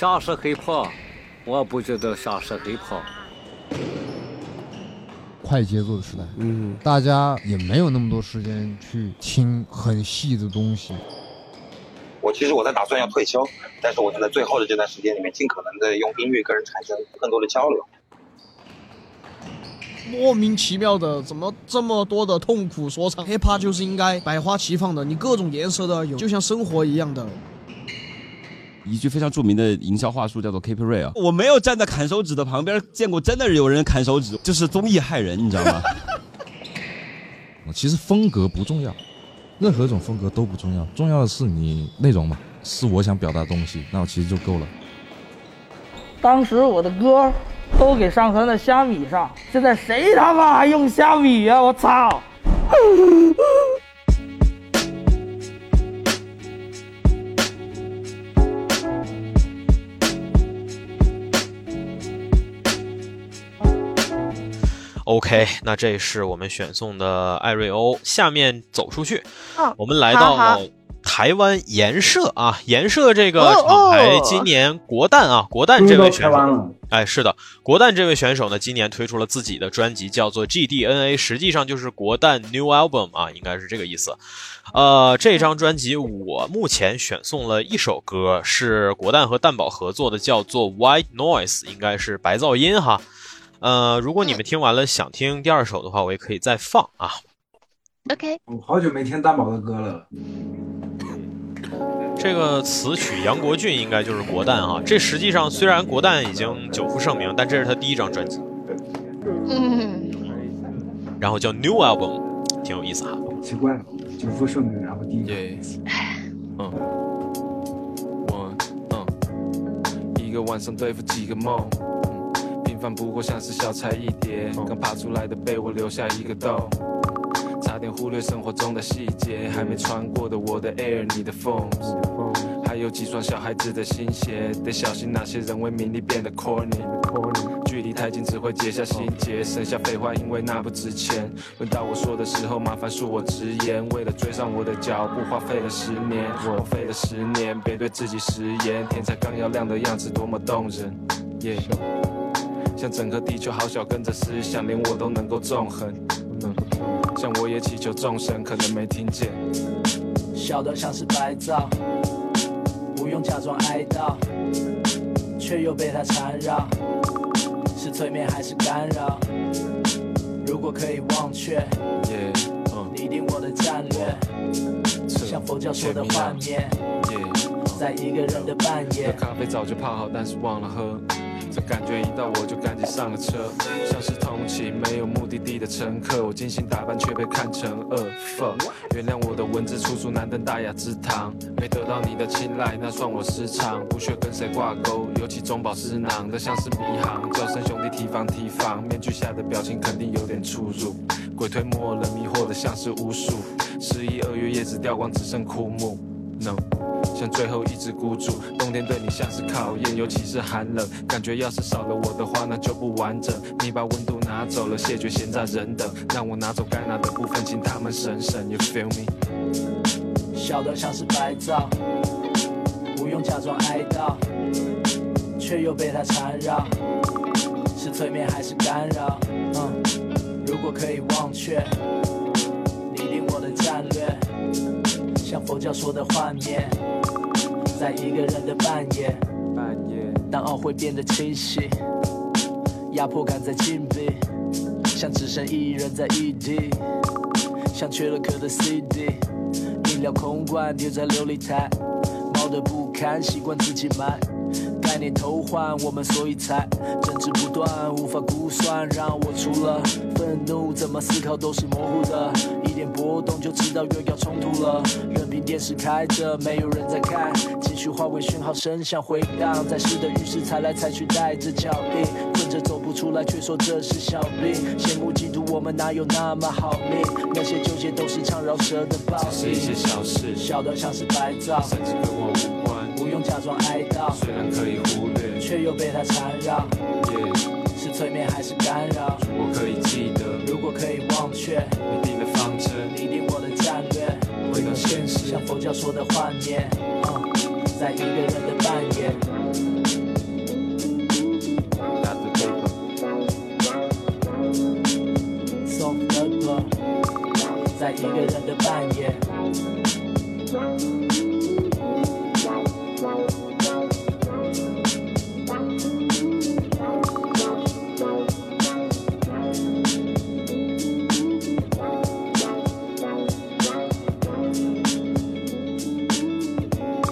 啥是 hiphop？我不觉得啥是 hiphop。快节奏的时代，嗯，大家也没有那么多时间去听很细的东西。我其实我在打算要退休，但是我就在最后的这段时间里面，尽可能的用音乐跟人产生更多的交流。莫名其妙的，怎么这么多的痛苦说唱？hiphop 就是应该百花齐放的，你各种颜色的有，就像生活一样的。一句非常著名的营销话术叫做 “keep real”。我没有站在砍手指的旁边见过真的有人砍手指，就是综艺害人，你知道吗？其实风格不重要，任何一种风格都不重要，重要的是你内容嘛，是我想表达的东西，那我其实就够了。当时我的歌都给上传在虾米上，现在谁他妈还用虾米呀？我操 ！OK，那这是我们选送的艾瑞欧。下面走出去，我们来到台湾颜社啊，颜社这个厂牌今年国蛋啊，国蛋这位选手，哎，是的，国蛋这位选手呢，今年推出了自己的专辑，叫做 GDNA，实际上就是国蛋 New Album 啊，应该是这个意思。呃，这张专辑我目前选送了一首歌，是国蛋和蛋宝合作的，叫做 White Noise，应该是白噪音哈。呃，如果你们听完了想听第二首的话，我也可以再放啊。OK。我好久没听大宝的歌了。这个词曲杨国俊应该就是国蛋啊。这实际上虽然国蛋已经久负盛名，但这是他第一张专辑。嗯。然后叫 New Album，挺有意思哈。奇怪了，久负盛名，然后第一。嗯。我嗯，一个晚上对付几个梦。饭不过像是小菜一碟，刚爬出来的被窝留下一个洞，差点忽略生活中的细节，还没穿过的我的 air，你的 Phone，还有几双小孩子的新鞋，得小心那些人为名利变得 corny，距离太近只会结下心结，剩下废话因为那不值钱。轮到我说的时候，麻烦恕我直言，为了追上我的脚步，花费了十年，我费了十年，别对自己食言，天才刚要亮的样子多么动人。像整个地球好小，跟着思想，连我都能够纵横。像我也祈求众神，可能没听见。笑得像是白噪，不用假装哀悼，却又被它缠绕。是催眠还是干扰？如果可以忘却，拟定我的战略，像佛教说的幻灭，在一个人的半夜。咖啡早就泡好，但是忘了喝。感觉一到我就赶紧上了车，像是通勤没有目的地的乘客。我精心打扮却被看成恶妇，原谅我的文字处处难登大雅之堂。没得到你的青睐，那算我失常。不屑跟谁挂钩，尤其中饱私囊的像是迷航。叫声兄弟提防提防，面具下的表情肯定有点出入。鬼推磨人迷惑的像是巫术。十一二月叶子掉光，只剩枯木。No。像最后一只孤注，冬天对你像是考验，尤其是寒冷，感觉要是少了我的话，那就不完整。你把温度拿走了，谢绝闲杂人等，让我拿走该拿的部分，请他们省省。You feel me？小的像是白噪，不用假装哀悼，却又被它缠绕，是催眠还是干扰？嗯，如果可以忘却，拟定我的战略。像佛教说的幻灭，在一个人的半夜，半夜当懊悔变得清晰，压迫感在紧闭，像只剩一人在异地，像缺了壳的 CD，饮料空罐丢在琉璃台，猫的不堪，习惯自己买。概念偷换，我们所以才争执不断，无法估算。让我除了愤怒，怎么思考都是模糊的。一点波动就知道又要冲突了。任凭电视开着，没有人在看，情绪化为讯号，声响回荡在湿的浴室，踩来踩去带着脚印，困着走不出来，却说这是小病。羡慕嫉妒，我们哪有那么好命？那些纠结都是唱饶舌的暴力。是一些小事，小的像是白噪，甚至跟我无关。不用假装哀悼，虽然可以忽略，却又被它缠绕。是催眠还是干扰？如果可以记得，如果可以忘却，你定的现实，像佛教说的幻念，在一个人的扮演。在一个人的扮演。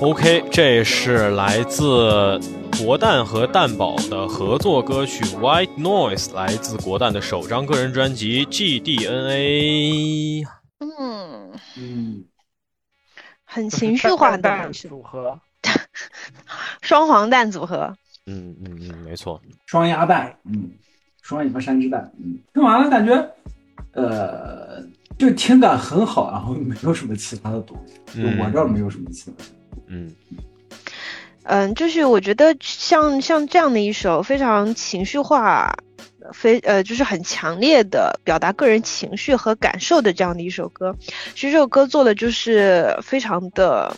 OK，这是来自国蛋和蛋宝的合作歌曲《White Noise》，来自国蛋的首张个人专辑《GDNA》。嗯嗯，很情绪化的蛋组合，双黄蛋组合。嗯嗯嗯，没错，双鸭蛋，嗯，双尾巴山之蛋，嗯，听完了感觉，呃，就听感很好，然后没有什么其他的东西，就我这儿没有什么其他的。嗯嗯，就是我觉得像像这样的一首非常情绪化，非呃就是很强烈的表达个人情绪和感受的这样的一首歌，其实这首歌做的就是非常的。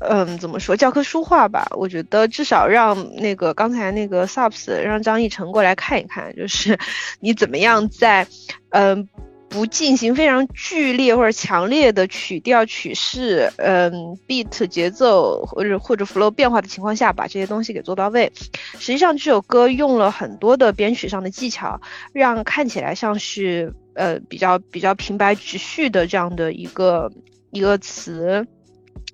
嗯，怎么说教科书化吧？我觉得至少让那个刚才那个 subs 让张艺成过来看一看，就是 你怎么样在嗯。不进行非常剧烈或者强烈的曲调、曲式，嗯，beat 节奏或者或者 flow 变化的情况下，把这些东西给做到位。实际上，这首歌用了很多的编曲上的技巧，让看起来像是呃比较比较平白直叙的这样的一个一个词。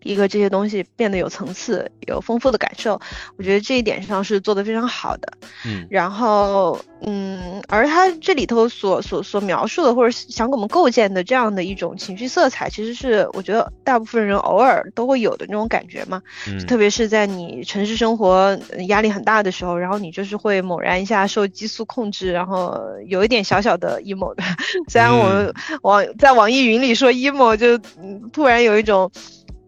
一个这些东西变得有层次、有丰富的感受，我觉得这一点上是做得非常好的。嗯，然后嗯，而他这里头所所所描述的或者想给我们构建的这样的一种情绪色彩，其实是我觉得大部分人偶尔都会有的那种感觉嘛。嗯，特别是在你城市生活压力很大的时候，然后你就是会猛然一下受激素控制，然后有一点小小的 emo 的。虽然我们网在网易云里说 emo，就嗯突然有一种。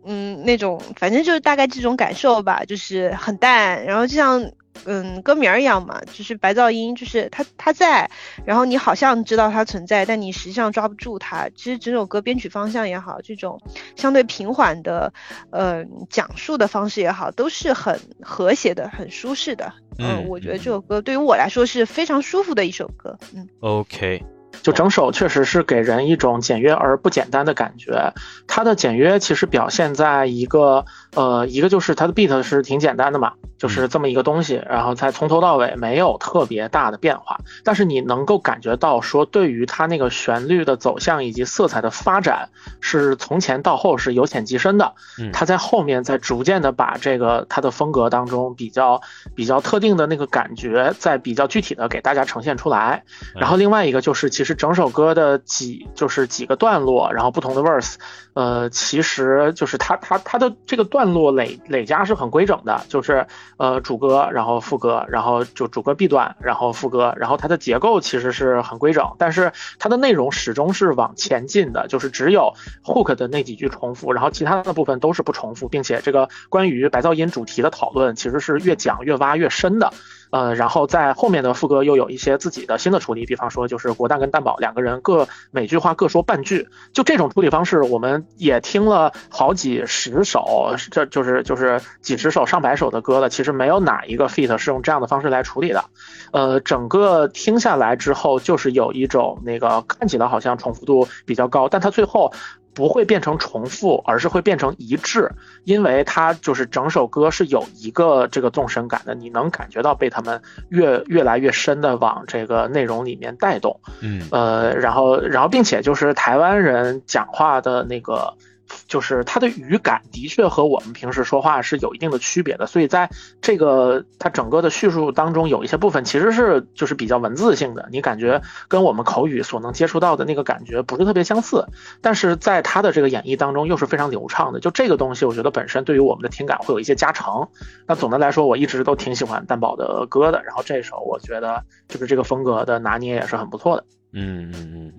嗯，那种反正就是大概这种感受吧，就是很淡，然后就像嗯歌名儿一样嘛，就是白噪音，就是它它在，然后你好像知道它存在，但你实际上抓不住它。其实整首歌编曲方向也好，这种相对平缓的呃讲述的方式也好，都是很和谐的，很舒适的。嗯，我觉得这首歌对于我来说是非常舒服的一首歌。嗯，OK。就整首确实是给人一种简约而不简单的感觉。它的简约其实表现在一个呃，一个就是它的 beat 是挺简单的嘛，就是这么一个东西，然后在从头到尾没有特别大的变化，但是你能够感觉到说，对于它那个旋律的走向以及色彩的发展，是从前到后是由浅及深的。它在后面在逐渐的把这个它的风格当中比较比较特定的那个感觉，在比较具体的给大家呈现出来。然后另外一个就是其实。整首歌的几就是几个段落，然后不同的 verse，呃，其实就是它它它的这个段落累累加是很规整的，就是呃主歌，然后副歌，然后就主歌 B 段，然后副歌，然后它的结构其实是很规整，但是它的内容始终是往前进的，就是只有 hook 的那几句重复，然后其他的部分都是不重复，并且这个关于白噪音主题的讨论其实是越讲越挖越深的。呃，然后在后面的副歌又有一些自己的新的处理，比方说就是国蛋跟蛋宝两个人各每句话各说半句，就这种处理方式，我们也听了好几十首，这就是就是几十首上百首的歌了，其实没有哪一个 feat 是用这样的方式来处理的。呃，整个听下来之后，就是有一种那个看起来好像重复度比较高，但它最后。不会变成重复，而是会变成一致，因为它就是整首歌是有一个这个纵深感的，你能感觉到被他们越越来越深的往这个内容里面带动，嗯，呃，然后然后并且就是台湾人讲话的那个。就是它的语感的确和我们平时说话是有一定的区别的，所以在这个它整个的叙述当中，有一些部分其实是就是比较文字性的，你感觉跟我们口语所能接触到的那个感觉不是特别相似，但是在他的这个演绎当中又是非常流畅的。就这个东西，我觉得本身对于我们的听感会有一些加成。那总的来说，我一直都挺喜欢蛋宝的歌的，然后这首我觉得就是这个风格的拿捏也是很不错的。嗯嗯嗯。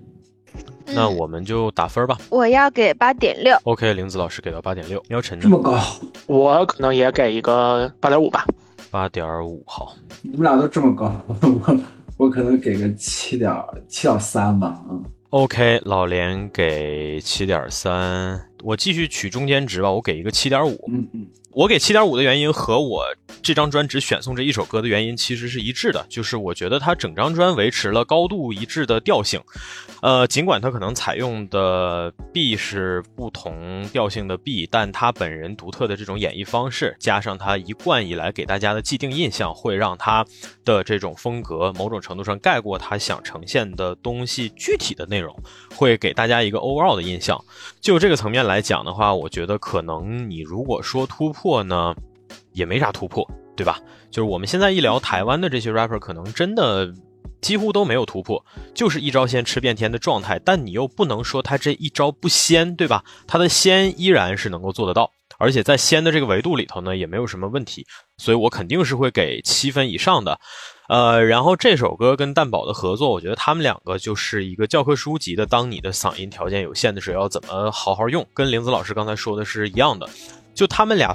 那我们就打分吧。我要给八点六。OK，玲子老师给到八点六。喵晨这么高，我可能也给一个八点五吧。八点五，好。你们俩都这么高，我我可能给个七点七点三吧。嗯。OK，老连给七点三，我继续取中间值吧，我给一个七点五。嗯嗯。我给七点五的原因和我这张专只选送这一首歌的原因其实是一致的，就是我觉得它整张专维持了高度一致的调性。呃，尽管它可能采用的 B 是不同调性的 B，但他本人独特的这种演绎方式，加上他一贯以来给大家的既定印象，会让他的这种风格某种程度上盖过他想呈现的东西具体的内容，会给大家一个 overall 的印象。就这个层来讲的话，我觉得可能你如果说突破呢，也没啥突破，对吧？就是我们现在一聊台湾的这些 rapper，可能真的。几乎都没有突破，就是一招鲜吃遍天的状态。但你又不能说他这一招不鲜，对吧？他的鲜依然是能够做得到，而且在鲜的这个维度里头呢，也没有什么问题。所以我肯定是会给七分以上的。呃，然后这首歌跟蛋宝的合作，我觉得他们两个就是一个教科书级的。当你的嗓音条件有限的时候，要怎么好好用？跟玲子老师刚才说的是一样的。就他们俩，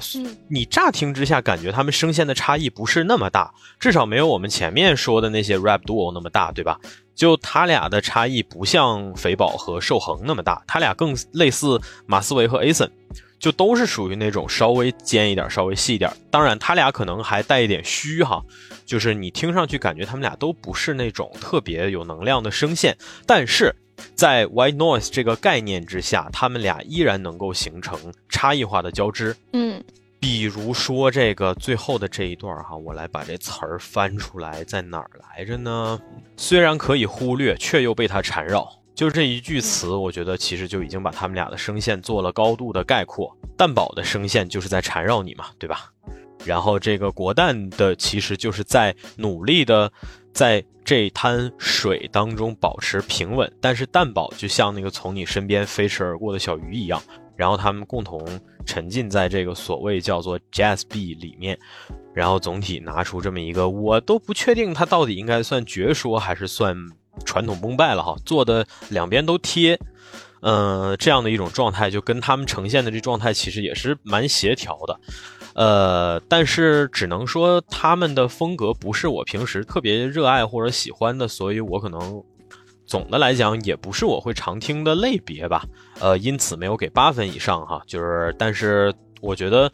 你乍听之下感觉他们声线的差异不是那么大，至少没有我们前面说的那些 rap duo 那么大，对吧？就他俩的差异不像肥宝和寿恒那么大，他俩更类似马思唯和 Ason，就都是属于那种稍微尖一点、稍微细一点。当然，他俩可能还带一点虚哈，就是你听上去感觉他们俩都不是那种特别有能量的声线，但是。在 white noise 这个概念之下，他们俩依然能够形成差异化的交织。嗯，比如说这个最后的这一段哈，我来把这词儿翻出来，在哪儿来着呢？虽然可以忽略，却又被它缠绕。就这一句词，我觉得其实就已经把他们俩的声线做了高度的概括。蛋宝的声线就是在缠绕你嘛，对吧？然后这个国蛋的其实就是在努力的。在这滩水当中保持平稳，但是蛋宝就像那个从你身边飞驰而过的小鱼一样，然后他们共同沉浸在这个所谓叫做 Jazz B 里面，然后总体拿出这么一个，我都不确定它到底应该算绝说还是算传统崩败了哈，做的两边都贴，嗯，这样的一种状态就跟他们呈现的这状态其实也是蛮协调的。呃，但是只能说他们的风格不是我平时特别热爱或者喜欢的，所以我可能总的来讲也不是我会常听的类别吧。呃，因此没有给八分以上哈。就是，但是我觉得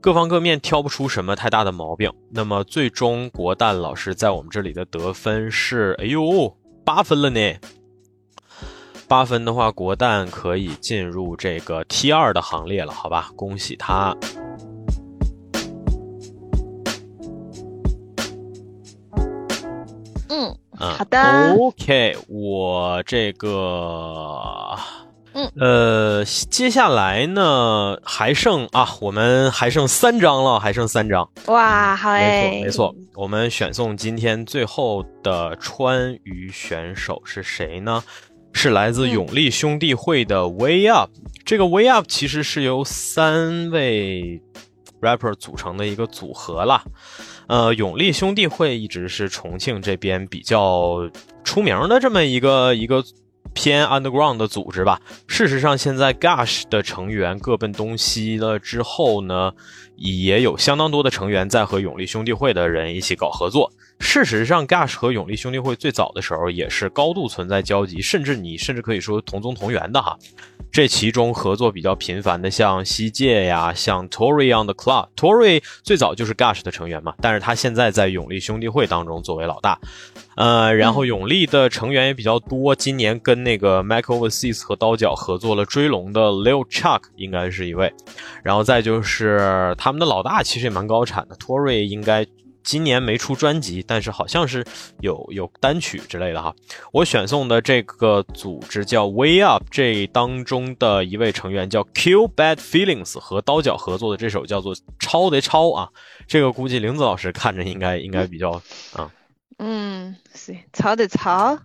各方各面挑不出什么太大的毛病。那么最终国蛋老师在我们这里的得分是，哎呦，八分了呢。八分的话，国蛋可以进入这个 T 二的行列了，好吧？恭喜他。嗯好的，OK，我这个，嗯，呃，接下来呢还剩啊，我们还剩三张了，还剩三张。哇，好哎，没错没错，我们选送今天最后的川渝选手是谁呢？是来自永利兄弟会的 Way Up。这个 Way Up 其实是由三位 rapper 组成的一个组合啦。呃，永利兄弟会一直是重庆这边比较出名的这么一个一个偏 underground 的组织吧。事实上，现在 Gush 的成员各奔东西了之后呢，也有相当多的成员在和永利兄弟会的人一起搞合作。事实上，Gush 和永利兄弟会最早的时候也是高度存在交集，甚至你甚至可以说同宗同源的哈。这其中合作比较频繁的，像西界呀，像 Tory on the Club，Tory 最早就是 Gush 的成员嘛，但是他现在在永利兄弟会当中作为老大，呃，然后永利的成员也比较多，今年跟那个 Michael Overseas 和刀角合作了追龙的 Lil Chuck 应该是一位，然后再就是他们的老大其实也蛮高产的，Tory 应该。今年没出专辑，但是好像是有有单曲之类的哈。我选送的这个组织叫 Way Up，这当中的一位成员叫 Kill Bad Feelings，和刀角合作的这首叫做《超得超》啊，这个估计玲子老师看着应该应该比较啊。嗯，是超得超。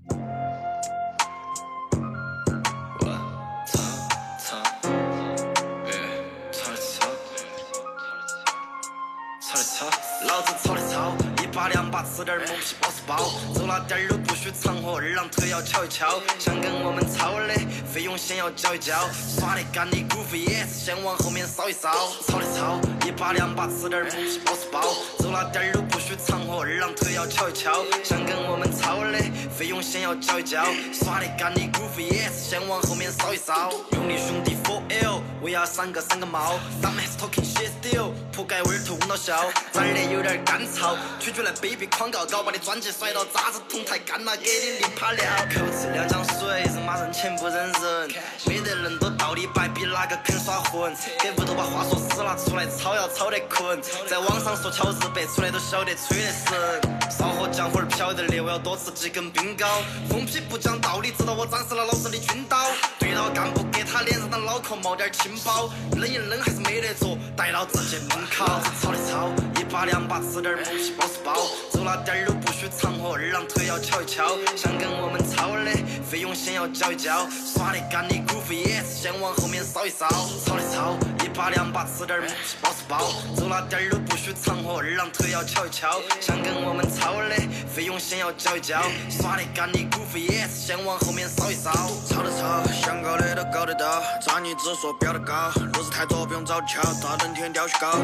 吃点儿猛皮包是包，走哪点儿都不许藏货，二郎腿要翘一翘。想跟我们操的，费用先要交一交。耍得干的姑父也是先往后面扫一扫。操的操，一把两把吃点儿猛皮包是包，走哪点儿都不许藏货，二郎腿要翘一翘。想跟我们操的，费用先要交一交。耍得干的姑父也是先往后面扫一扫。用力兄弟，for l，我要三个三个毛，Some has talking shit still，铺盖味儿头闻到笑，长得有点干燥，推出来 baby 狂广告搞，把你专辑甩到渣子桶太干了，给你淋泡料。口吃两江水，人骂人钱不认人，没得恁多道理白，比哪个肯耍混？给屋头把话说死了，出来吵要吵得困，在网上说乔治白，出来都晓得吹得神。少喝浆糊儿飘得的，我要多吃几根冰糕。疯批不讲道理，直到我展示了老子的军刀。对到干部给他脸上的脑壳冒点青包，冷一冷还是没得做，带到直接崩烤。炒的炒，一把两把吃点儿木皮包是包，走哪点儿都不许藏货，二郎腿要敲一敲。想跟我们抄的，费用先要交一交。耍得干的 groove yes，先往后面扫一扫。炒的炒，一把两把吃点儿木皮包是包，走哪点儿都不许藏货，二郎腿要敲一敲。想跟我们抄的，费用先要交一交。耍得干的 groove yes，先往后面扫一扫。抄的抄，想搞的都搞得到，渣你只说标得高，路子太多不用找桥，大冷天吊雪糕。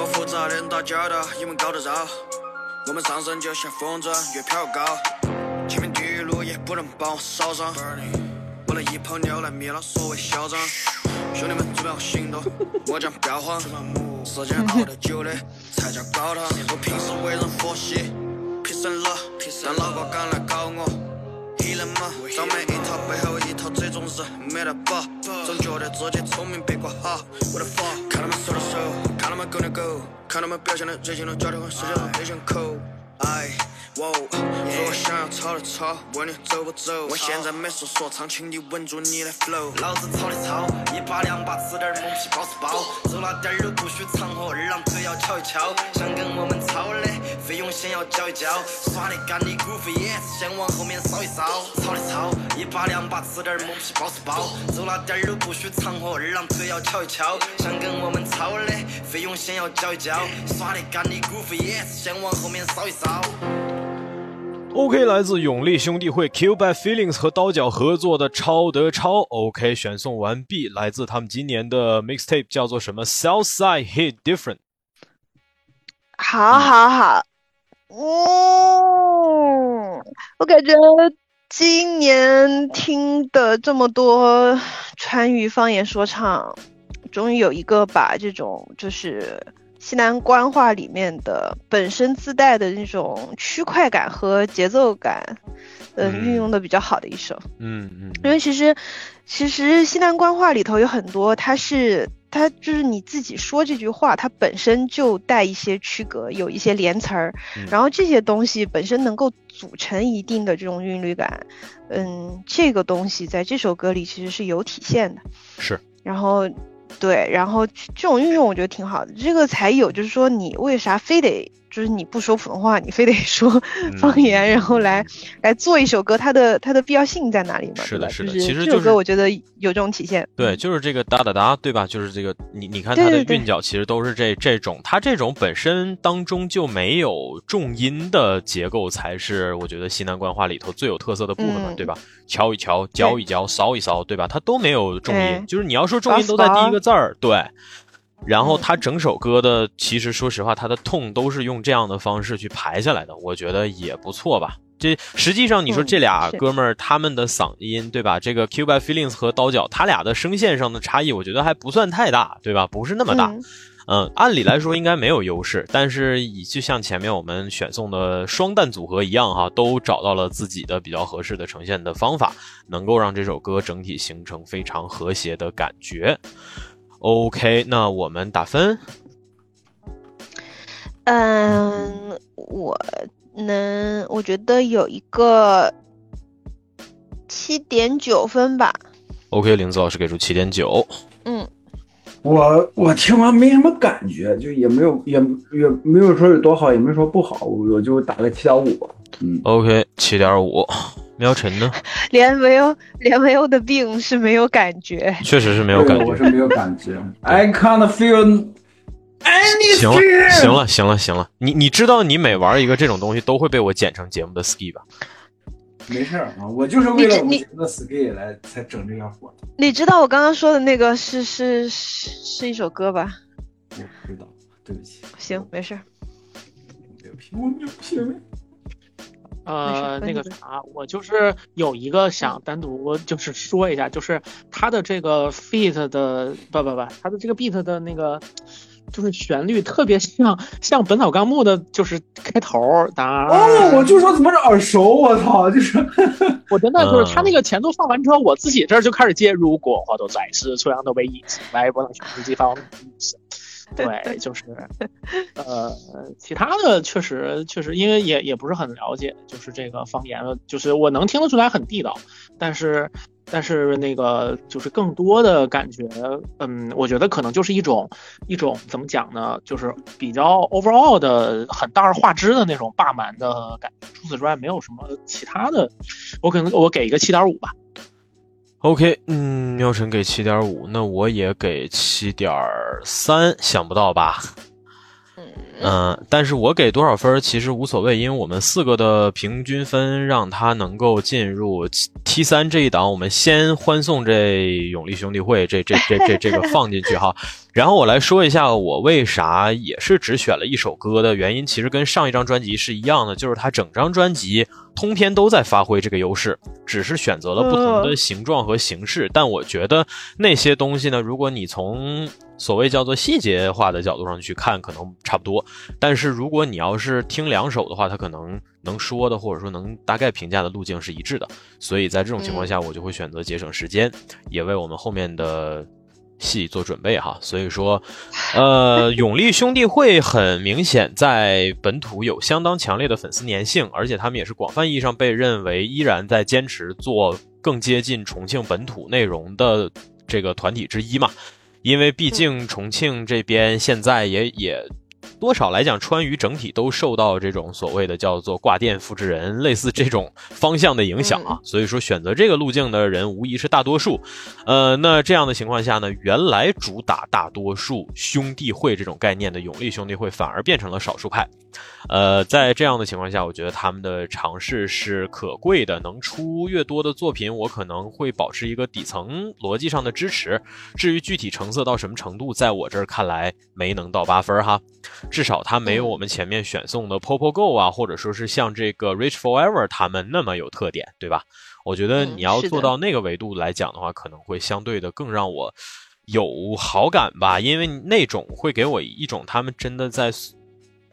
我复杂的打交道，你们搞得着。我们上升就像风筝，越飘越高。前面地狱路也不能把我扫上，不能一泡尿来灭了所谓嚣张。兄弟们准备好行动，我将不要慌。时间熬得久的 才叫高堂。我平时为人佛系，皮神了，但老瓜敢来搞我。黑人嘛，张每一套背后一套，这种人没得把。总觉得自己聪明别个好，我的 fuck。看他们手的手，看他们狗的狗，看他们表现的最近都交流和世界上内向口。哎，哇，如果想要吵的吵，问你走不走？我现在没说说唱，请你稳住你的 flow。老子吵的吵，一把两把吃点儿木皮包是包，走哪点儿都不许藏货，二郎腿要敲一敲。想跟我们抄的，费用先要交一交。耍得干的 groove 先往后面扫一扫。吵的吵，一把两把吃点儿木皮包是包，走哪点儿都不许藏货，二郎腿要敲一敲。想跟我们抄的，费用先要交一交。耍得干的 groove 先往后面扫一扫。OK，来自永利兄弟会 Q by Feelings 和刀角合作的《超得超》OK 选送完毕，来自他们今年的 mixtape 叫做什么 Southside Hit Different。好，好，好，嗯，我感觉今年听的这么多川渝方言说唱，终于有一个把这种就是西南官话里面的本身自带的那种区块感和节奏感，嗯，嗯运用的比较好的一首。嗯嗯因为其实，其实西南官话里头有很多，它是它就是你自己说这句话，它本身就带一些区隔，有一些连词儿，嗯然后这些东西本身能够组成一定的这种韵律感，嗯，这个东西在这首歌里其实是有体现的。是，然后对，然后这种运用我觉得挺好的，这个才有就是说你为啥非得就是你不说普通话，你非得说嗯方言，然后来来做一首歌，它的它的必要性在哪里嘛？是的是的其实就是这首歌我觉得有这种体现。对，就是这个哒哒哒，对吧？就是这个，你你看它的韵脚，其实都是这这种，它这种本身当中就没有重音的结构，才是我觉得西南官话里头最有特色的部分嘛，嗯对吧？敲一敲，浇一浇，骚一骚，对吧？它都没有重音，哎就是你要说重音都在第一个字儿，对。然后他整首歌的，其实说实话，他的痛都是用这样的方式去排下来的，我觉得也不错吧。这实际上你说嗯这俩哥们儿他们的嗓音，对吧？这个 Q by Feelings 和刀角，他俩的声线上的差异，我觉得还不算太大，对吧？不是那么大。嗯嗯，按理来说应该没有优势，但是以就像前面我们选送的双旦组合一样哈，都找到了自己的比较合适的呈现的方法，能够让这首歌整体形成非常和谐的感觉。OK，那我们打分。嗯，我能，我觉得有一个七点九分吧。OK，林子老师给出七点九。嗯，我我听完没什么感觉，就也没有也也没有说有多好，也没说不好，我就打个七点五。嗯，OK，七点五。苗晨呢？连没有连没有的病是没有感觉。确实是没有感觉。我是没有感觉。I can't feel 行了，anything。行了，行了，行了。你你知道你每玩一个这种东西都会被我剪成节目的 ski 吧？没事儿啊，我就是为了我们你节目的 ski 来才整这样活的。你知道我刚刚说的那个是是是是一首歌吧？我不知道，对不起，行，没事儿。没有品，我没有品味。呃，那个啥，我就是有一个想单独就是说一下，就是他的这个 feat 的不不不，他的这个 beat 的那个就是旋律特别像像《本草纲目》的，就是开头哒。哦，我就说怎么是耳熟，我操，就是 我真的就是他那个前奏放完之后，我自己这儿就开始接，如果花都在世，初阳都被遗弃，来不能全世界方对，就是，呃，其他的确实确实，因为也也不是很了解，就是这个方言，就是我能听得出来很地道，但是但是那个就是更多的感觉，嗯，我觉得可能就是一种一种怎么讲呢，就是比较 overall 的很大而化之的那种霸蛮的感觉。除此之外，没有什么其他的，我可能我给一个七点五吧。OK，嗯，喵晨给七点五，那我也给七点三，想不到吧？嗯、但是我给多少分其实无所谓，因为我们四个的平均分让他能够进入 T 三这一档，我们先欢送这永利兄弟会这这这这这个 放进去哈。然后我来说一下我为啥也是只选了一首歌的原因，其实跟上一张专辑是一样的，就是它整张专辑通篇都在发挥这个优势，只是选择了不同的形状和形式。但我觉得那些东西呢，如果你从所谓叫做细节化的角度上去看，可能差不多。但是如果你要是听两首的话，它可能能说的或者说能大概评价的路径是一致的。所以在这种情况下，我就会选择节省时间，也为我们后面的。戏做准备哈，所以说，呃，永利兄弟会很明显在本土有相当强烈的粉丝粘性，而且他们也是广泛意义上被认为依然在坚持做更接近重庆本土内容的这个团体之一嘛。因为毕竟重庆这边现在也也多少来讲，川渝整体都受到这种所谓的叫做挂电复制人类似这种方向的影响啊，所以说选择这个路径的人无疑是大多数。呃，那这样的情况下呢，原来主打大多数兄弟会这种概念的永利兄弟会反而变成了少数派。呃，在这样的情况下，我觉得他们的尝试是可贵的。能出越多的作品，我可能会保持一个底层逻辑上的支持。至于具体成色到什么程度，在我这儿看来没能到八分哈，至少它没有我们前面选送的 Popo Go 啊，或者说是像这个 Rich Forever 他们那么有特点，对吧？我觉得你要做到那个维度来讲的话，可能会相对的更让我有好感吧，因为那种会给我一种他们真的在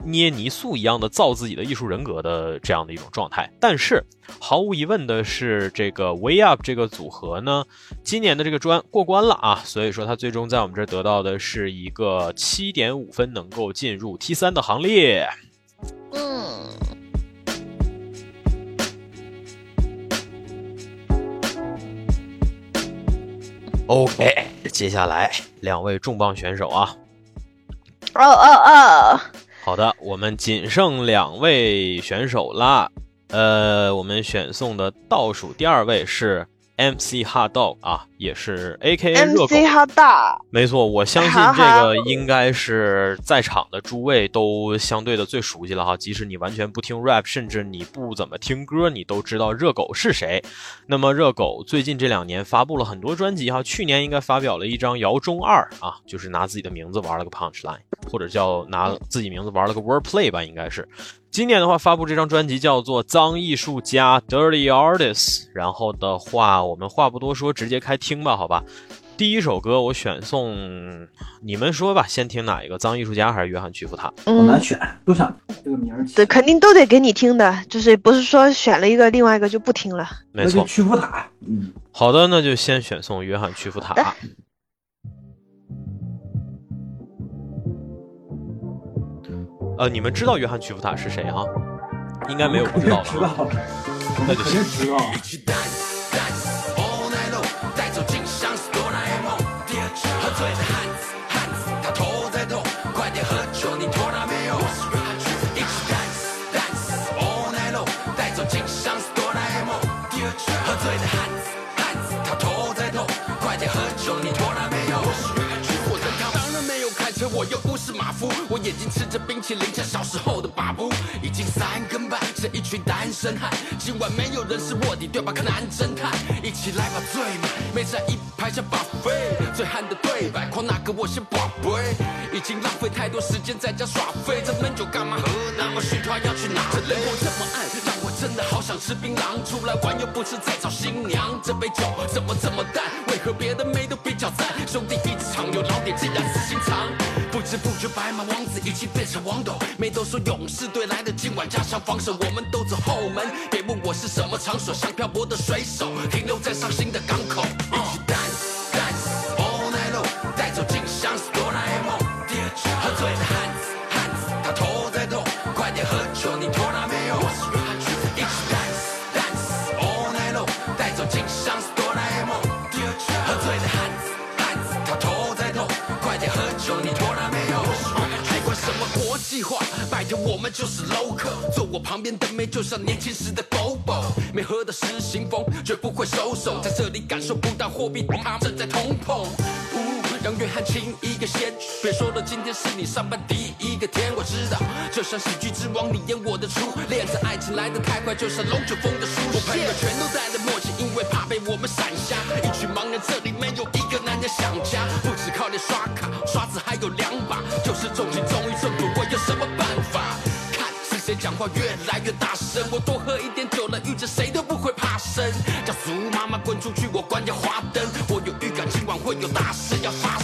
捏泥塑一样的造自己的艺术人格的这样的一种状态。但是毫无疑问的是，这个 Way Up 这个组合呢，今年的这个专过关了啊，所以说他最终在我们这儿得到的是一个七点五分，能够进入 T 三的行列。嗯，OK，接下来两位重磅选手啊，哦哦哦，好的，我们仅剩两位选手啦。呃，我们选送的倒数第二位是 MC Hot Dog 啊，也是 A.K.A 热狗。没错，我相信这个应该是在场的诸位都相对的最熟悉了哈。即使你完全不听 rap，甚至你不怎么听歌，你都知道热狗是谁。那么热狗最近这两年发布了很多专辑哈，去年应该发表了一张《摇中二》啊，就是拿自己的名字玩了个 punch line，或者叫拿自己名字玩了个 word play 吧，应该是。今年的话，发布这张专辑叫做《脏艺术家》（Dirty Artists）。然后的话，我们话不多说，直接开听吧，好吧？第一首歌我选送，你们说吧，先听哪一个？脏艺术家还是约翰屈服塔？好难选，都想这个名儿。对肯定都得给你听的，就是不是说选了一个，另外一个就不听了。没错，屈服塔。嗯，好的，那就先选送约翰屈服塔。呃，你们知道约翰屈福塔是谁啊？应该没有不知道的。知道，那就行。知道。我眼睛吃着冰淇淋，像小时候的把布，已经三更半，是一群单身汉。今晚没有人是卧底，对吧？柯南侦探，一起来吧，醉嘛！每站一排像巴菲，醉汉的对白，狂哪个我先宝贝。已经浪费太多时间在家耍废，这闷酒干嘛喝？那么虚团要去哪？这灯光这么暗，让我真的好想吃槟榔，出来玩又不是在找新娘。这杯酒怎么这么淡？和别的妹都比较赞？兄弟一场有老点，竟然死心肠。不知不觉白马王子已经变成王斗，妹都说勇士队来的今晚加强防守，我们都走后门。别问我是什么场所，像漂泊的水手，停留在伤心的港口。一起 dance 么国际化？拜托我们就是 local，坐我旁边的妹就像年轻时的 Bobo，没喝的失心疯，绝不会收手，在这里感受不到货币它正在通膨。让约翰亲一个先，别说了，今天是你上班第一个天，我知道，就像喜剧之王，你演我的初恋，这爱情来得太快，就像龙卷风的出现。我朋友全都戴了墨镜，因为怕被我们闪瞎。一群盲人，这里没有一个男人想家，不只靠脸刷卡，刷子还有两把，就是重金话越来越大声，我多喝一点酒了，遇见谁都不会怕生。叫苏妈妈滚出去，我关掉花灯，我有预感今晚会有大事要发生。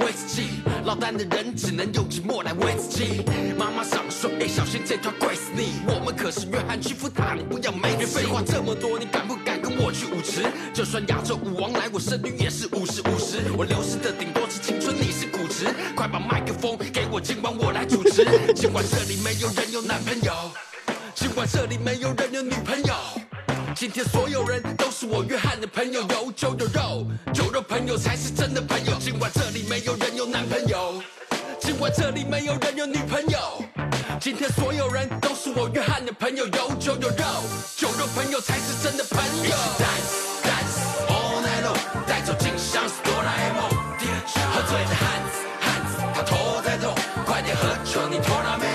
要搭配威士忌，落单的人只能用寂寞来慰自己。妈妈常说，哎，小心这团贵死你。我们可是约翰屈服塔，你不要没别废话这么多，你敢不敢跟我去舞池？就算亚洲舞王来，我胜率也是五十五十。我流失的顶多是青春，你是骨质。快把麦克风给我，今晚我来主持。尽管这里没有人有男朋友，尽管这里没有人有女朋友。今天所有人都是我约翰的朋友，有酒有肉，酒肉朋友才是真的朋友。尽管这里没有人有男朋友，尽管这里没有人有女朋友，今天所有人都是我约翰的朋友，有酒有肉，酒肉朋友才是真的朋友。Dance dance all night long，带走静香是哆啦 A 梦。喝醉的汉子汉子，他头在痛，快点喝酒，你拖拉没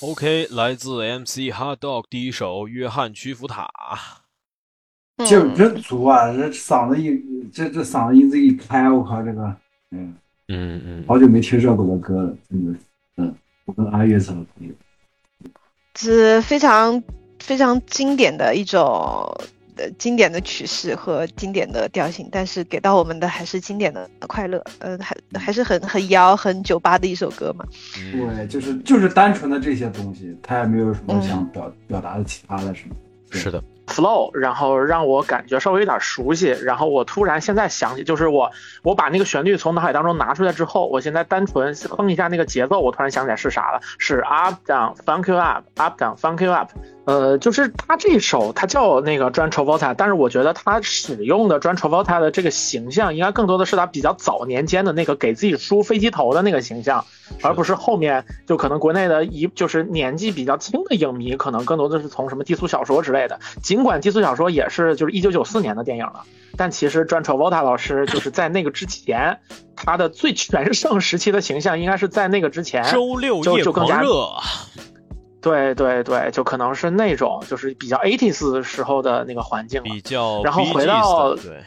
OK，来自 MC Hot Dog 第一首《约翰屈服塔》。劲儿真足啊！这嗓子一这这嗓子音子一开，我靠，这个嗯嗯嗯，好久没听热狗的歌了，真的是，嗯，我跟阿月成了朋友。是非常非常经典的一种呃经典的曲式和经典的调性，但是给到我们的还是经典的快乐，呃，还还是很很摇很酒吧的一首歌嘛。对，就是就是单纯的这些东西，他也没有什么想表、表达的其他的什么。是的。flow，然后让我感觉稍微有点熟悉，然后我突然现在想起，就是我我把那个旋律从脑海当中拿出来之后，我现在单纯哼一下那个节奏，我突然想起来是啥了，是 up down funk you up up down funk you up，呃，就是他这首他叫那个 John Travolta，但是我觉得他使用的 John Travolta 的这个形象，应该更多的是他比较早年间的那个给自己梳飞机头的那个形象，而不是后面就可能国内的一就是年纪比较轻的影迷，可能更多的是从什么低俗小说之类的。尽管低俗小说也是就是一九九四年的电影了，但其实 John Travolta 老师就是在那个之前，他的最全盛时期的形象应该是在那个之前，周六夜就就更加狂热。对对对，就可能是那种就是比较 80s 时候的那个环境，比较然后回到对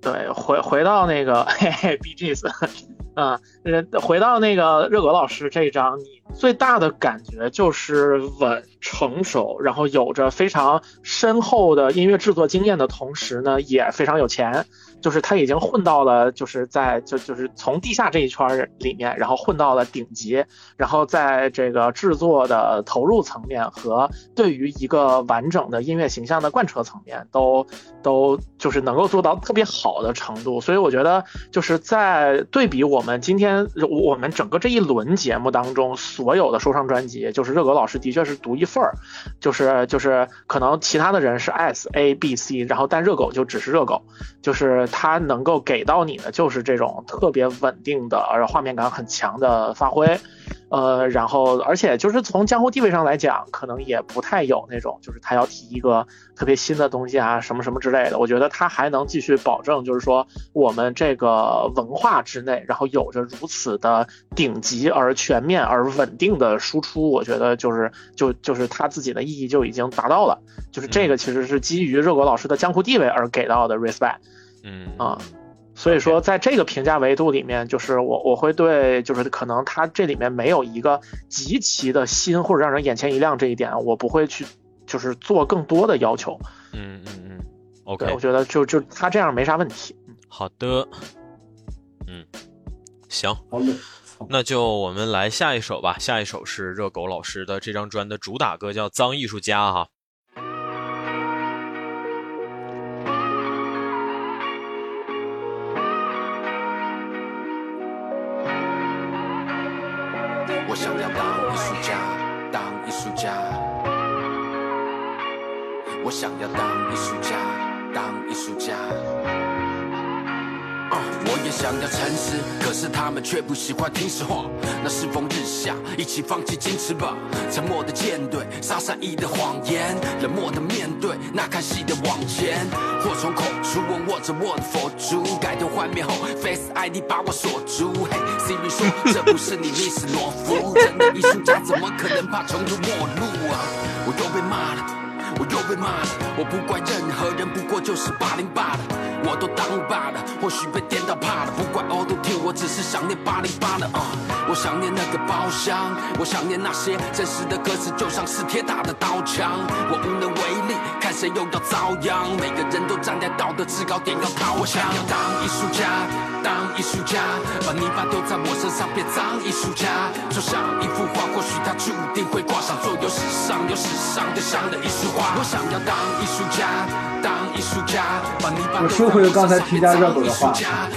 对，回回到那个嘿嘿 B G S，嗯，呃回到那个热狗老师这一章，你最大的感觉就是稳、成熟，然后有着非常深厚的音乐制作经验的同时呢，也非常有钱。就是他已经混到了，就是在就就是从地下这一圈里面，然后混到了顶级，然后在这个制作的投入层面和对于一个完整的音乐形象的贯彻层面，都都就是能够做到特别好的程度。所以我觉得就是在对比我们今天我们整个这一轮节目当中所有的说唱专辑，就是热狗老师的确是独一份儿，就是就是可能其他的人是 S A B C，然后但热狗就只是热狗，就是。它能够给到你的就是这种特别稳定的，而画面感很强的发挥，呃，然后而且就是从江湖地位上来讲，可能也不太有那种就是他要提一个特别新的东西啊，什么什么之类的。我觉得他还能继续保证，就是说我们这个文化之内，然后有着如此的顶级而全面而稳定的输出，我觉得就是就就是他自己的意义就已经达到了，就是这个其实是基于热狗老师的江湖地位而给到的 respect。嗯啊，所以说在这个评价维度里面，就是我我会对就是可能它这里面没有一个极其的新或者让人眼前一亮这一点，我不会去就是做更多的要求。嗯嗯嗯，OK，我觉得就就他这样没啥问题。好的，嗯，行，好的，那就我们来下一首吧。下一首是热狗老师的这张专的主打歌，叫《脏艺术家》哈。要当艺术家，当艺术家。我也想要诚实，可是他们却不喜欢听实话。那世风日下，一起放弃矜持吧。沉默的舰队，撒善意的谎言，冷漠的面对那看戏的往前。祸从口出，我握着我的佛珠，改头换面后，Face ID 把我锁住。嘿，Siri 说这不是你你是罗夫，真的艺术家怎么可能怕穷途末路啊？我又被骂了。我又被骂了，我不怪任何人，不过就是霸凌罢了。我都当罢了，或许被颠倒怕了，不怪 a u t o t u 我只是想念八零八了啊！我想念那个包厢，我想念那些真实的歌词，就像是铁打的刀枪。我无能为力，看谁又要遭殃。每个人都站在道德制高点要逃。我想要当艺术家，当艺术家，把泥巴丢在我身上变脏艺术家。就像一幅画，或许它注定会挂上做有史上有史上最香的一束花。我想要当艺术家，当艺术家，把泥巴我收回刚才提加热狗的话。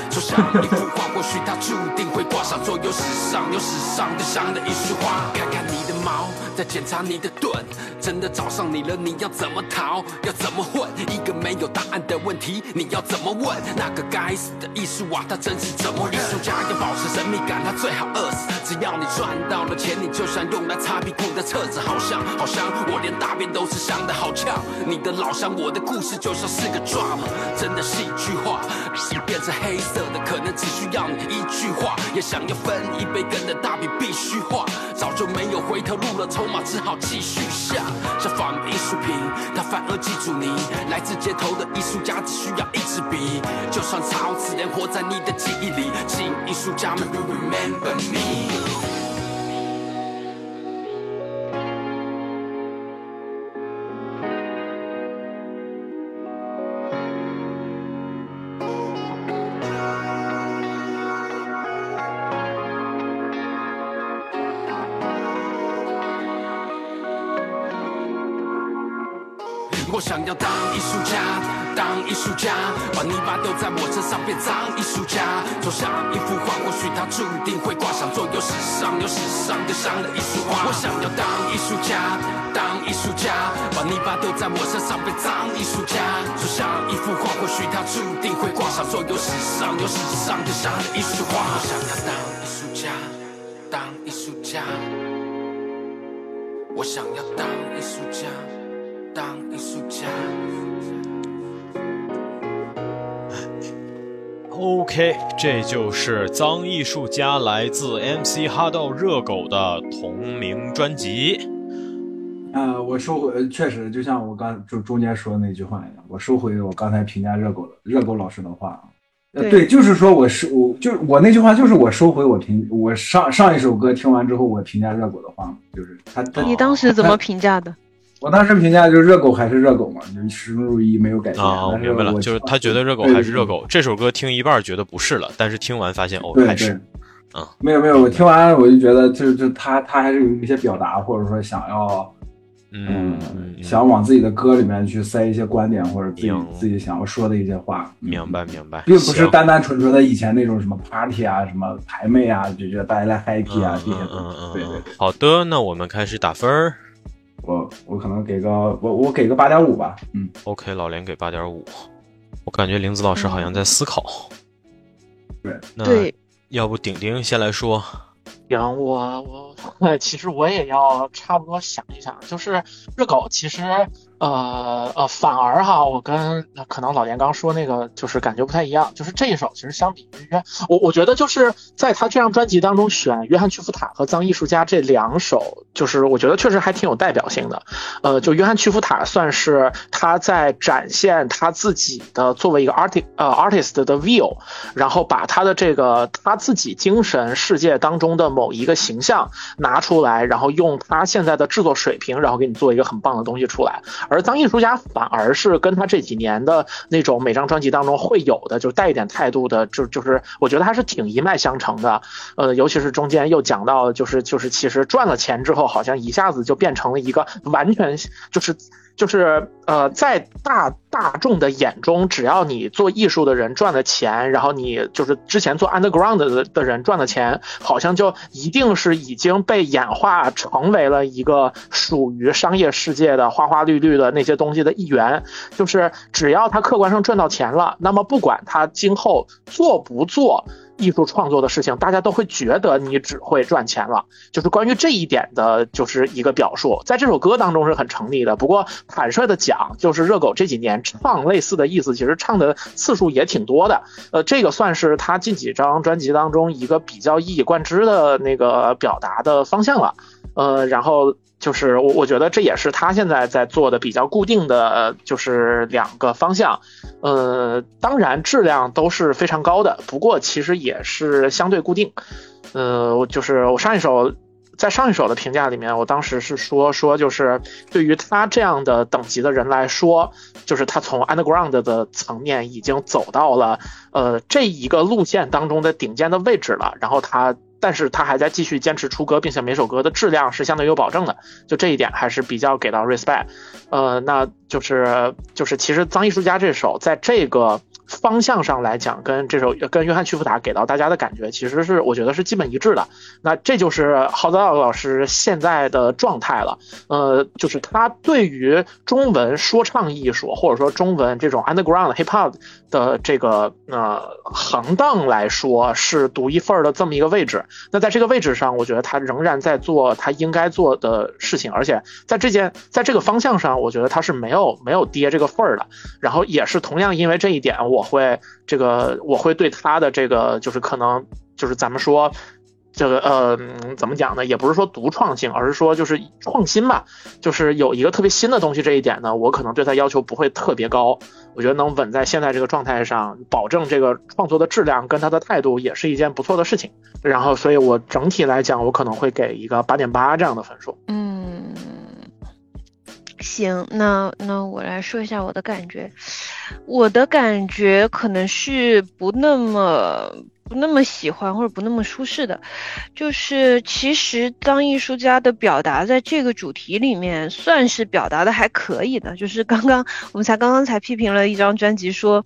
就像一幅画，或许它注定会挂上所有史上有史上的、像的一束花。看看你的毛，在检查你的盾，真的找上你了，你要怎么逃？要怎么混？一个没有答案的问题，你要怎么问？那个该死的艺术啊，他真是怎么？艺术家要保持神秘感，他最好饿死。只要你赚到了钱，你就像用来擦屁股的厕纸，好香好香，我连大便都是香的，好呛。你的老乡，我的故事就像是个 drama，真的戏剧化。心变成黑色的，可能只需要你一句话。也想要分一杯羹的大饼必须画，早就回头路了，筹码只好继续下。像仿艺术品，它反而记住你。来自街头的艺术家只需要一支笔，就算草字连活在你的记忆里。请艺术家们 remember me。上变脏艺术家，就像一幅画，或许它注定会挂上做有史上有史上最香的一束花。我想要当艺术家，当艺术家，把泥巴丢在我身上变脏艺术家，就像一幅画，或许它注定会挂上做有史上有史上最香的一束花。我想要当艺术家，当艺术家，我想要当艺术家。当艺术家。OK，这就是《脏艺术家》来自 MC 哈道热狗的同名专辑。啊、我收回，确实就像我刚就中间说的那句话一样，我收回我刚才评价热狗的热狗老师的话，呃，对，就是说我是我，就我那句话就是我收回我评我上上一首歌听完之后我评价热狗的话，就是他他你当时怎么评价的？我当时评价就是热狗还是热狗嘛，就是始终如一没有改变。啊，我明白了，就是他觉得热狗还是热狗。这首歌听一半觉得不是了，但是听完发现哦还是。啊，没有没有，我听完我就觉得就就他他还是有一些表达，或者说想要。嗯，想往自己的歌里面去塞一些观点，或者自己自己想要说的一些话。明白明白，并不是单单纯纯的以前那种什么 party 啊、什么排妹啊，就觉得大家来 happy 啊这些。嗯嗯嗯，对对对。好的，那我们开始打分儿。我我可能给个我我给个八点五吧。嗯，OK，老连给八点五。我感觉玲子老师好像在思考。对，那要不顶顶先来说。行，我我 其实我也要差不多想一想，就是热狗其实。呃呃，反而哈，我跟可能老连刚说那个就是感觉不太一样，就是这一首其实相比于我，我觉得就是在他这张专辑当中选约翰屈夫塔和脏艺术家这两首，就是我觉得确实还挺有代表性的。呃，就约翰屈夫塔算是他在展现他自己的作为一个 artist 呃 artist 的 view，然后把他的这个他自己精神世界当中的某一个形象拿出来，然后用他现在的制作水平，然后给你做一个很棒的东西出来。而当艺术家反而是跟他这几年的那种每张专辑当中会有的，就带一点态度的，就就是我觉得还是挺一脉相承的。呃，尤其是中间又讲到，就是就是其实赚了钱之后，好像一下子就变成了一个完全就是。就是呃，在大大众的眼中，只要你做艺术的人赚了钱，然后你就是之前做 underground 的的人赚了钱，好像就一定是已经被演化成为了一个属于商业世界的花花绿绿的那些东西的一员。就是只要他客观上赚到钱了，那么不管他今后做不做。艺术创作的事情，大家都会觉得你只会赚钱了。就是关于这一点的，就是一个表述，在这首歌当中是很成立的。不过坦率的讲，就是热狗这几年唱类似的意思，其实唱的次数也挺多的。呃，这个算是他近几张专辑当中一个比较一以贯之的那个表达的方向了。呃，然后。就是我，我觉得这也是他现在在做的比较固定的就是两个方向，呃，当然质量都是非常高的，不过其实也是相对固定。呃，就是我上一首在上一首的评价里面，我当时是说说，就是对于他这样的等级的人来说，就是他从 underground 的层面已经走到了呃这一个路线当中的顶尖的位置了，然后他。但是他还在继续坚持出歌，并且每首歌的质量是相对有保证的，就这一点还是比较给到 respect。呃，那就是就是其实脏艺术家这首在这个。方向上来讲，跟这首跟约翰屈福达给到大家的感觉，其实是我觉得是基本一致的。那这就是郝泽老师现在的状态了。呃，就是他对于中文说唱艺术，或者说中文这种 underground hip hop 的这个呃行当来说，是独一份儿的这么一个位置。那在这个位置上，我觉得他仍然在做他应该做的事情，而且在这件在这个方向上，我觉得他是没有没有跌这个份儿的。然后也是同样因为这一点，我会这个，我会对他的这个，就是可能，就是咱们说，这个呃，怎么讲呢？也不是说独创性，而是说就是创新吧，就是有一个特别新的东西。这一点呢，我可能对他要求不会特别高。我觉得能稳在现在这个状态上，保证这个创作的质量跟他的态度，也是一件不错的事情。然后，所以我整体来讲，我可能会给一个八点八这样的分数。嗯。行，那那我来说一下我的感觉，我的感觉可能是不那么不那么喜欢或者不那么舒适的，就是其实当艺术家的表达在这个主题里面算是表达的还可以的，就是刚刚我们才刚刚才批评了一张专辑说。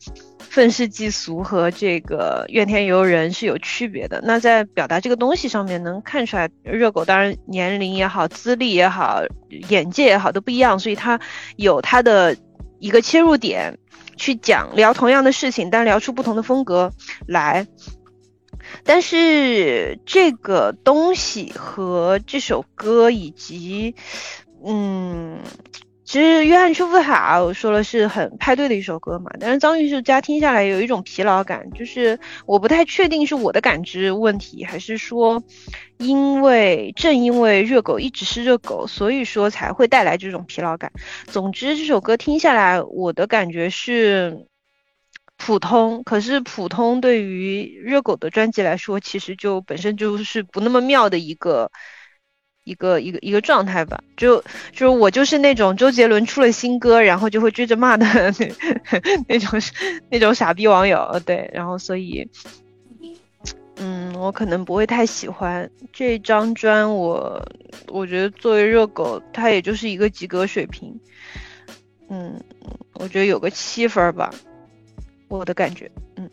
愤世嫉俗和这个怨天尤人是有区别的。那在表达这个东西上面，能看出来，热狗当然年龄也好、资历也好、眼界也好都不一样，所以他有他的一个切入点，去讲聊同样的事情，但聊出不同的风格来。但是这个东西和这首歌以及，嗯。其实约翰·丘夫塔我说了是很派对的一首歌嘛，但是张艺术家听下来有一种疲劳感，就是我不太确定是我的感知问题，还是说因为正因为热狗一直是热狗，所以说才会带来这种疲劳感。总之这首歌听下来，我的感觉是，普通，可是普通对于热狗的专辑来说，其实就本身就是不那么妙的一个一个一个一个状态吧。就就是我就是那种周杰伦出了新歌，然后就会追着骂的那 那种那种傻逼网友，对，然后所以。嗯，我可能不会太喜欢这张专，我我觉得作为热狗，它也就是一个及格水平。嗯，我觉得有个七分吧，我的感觉。嗯，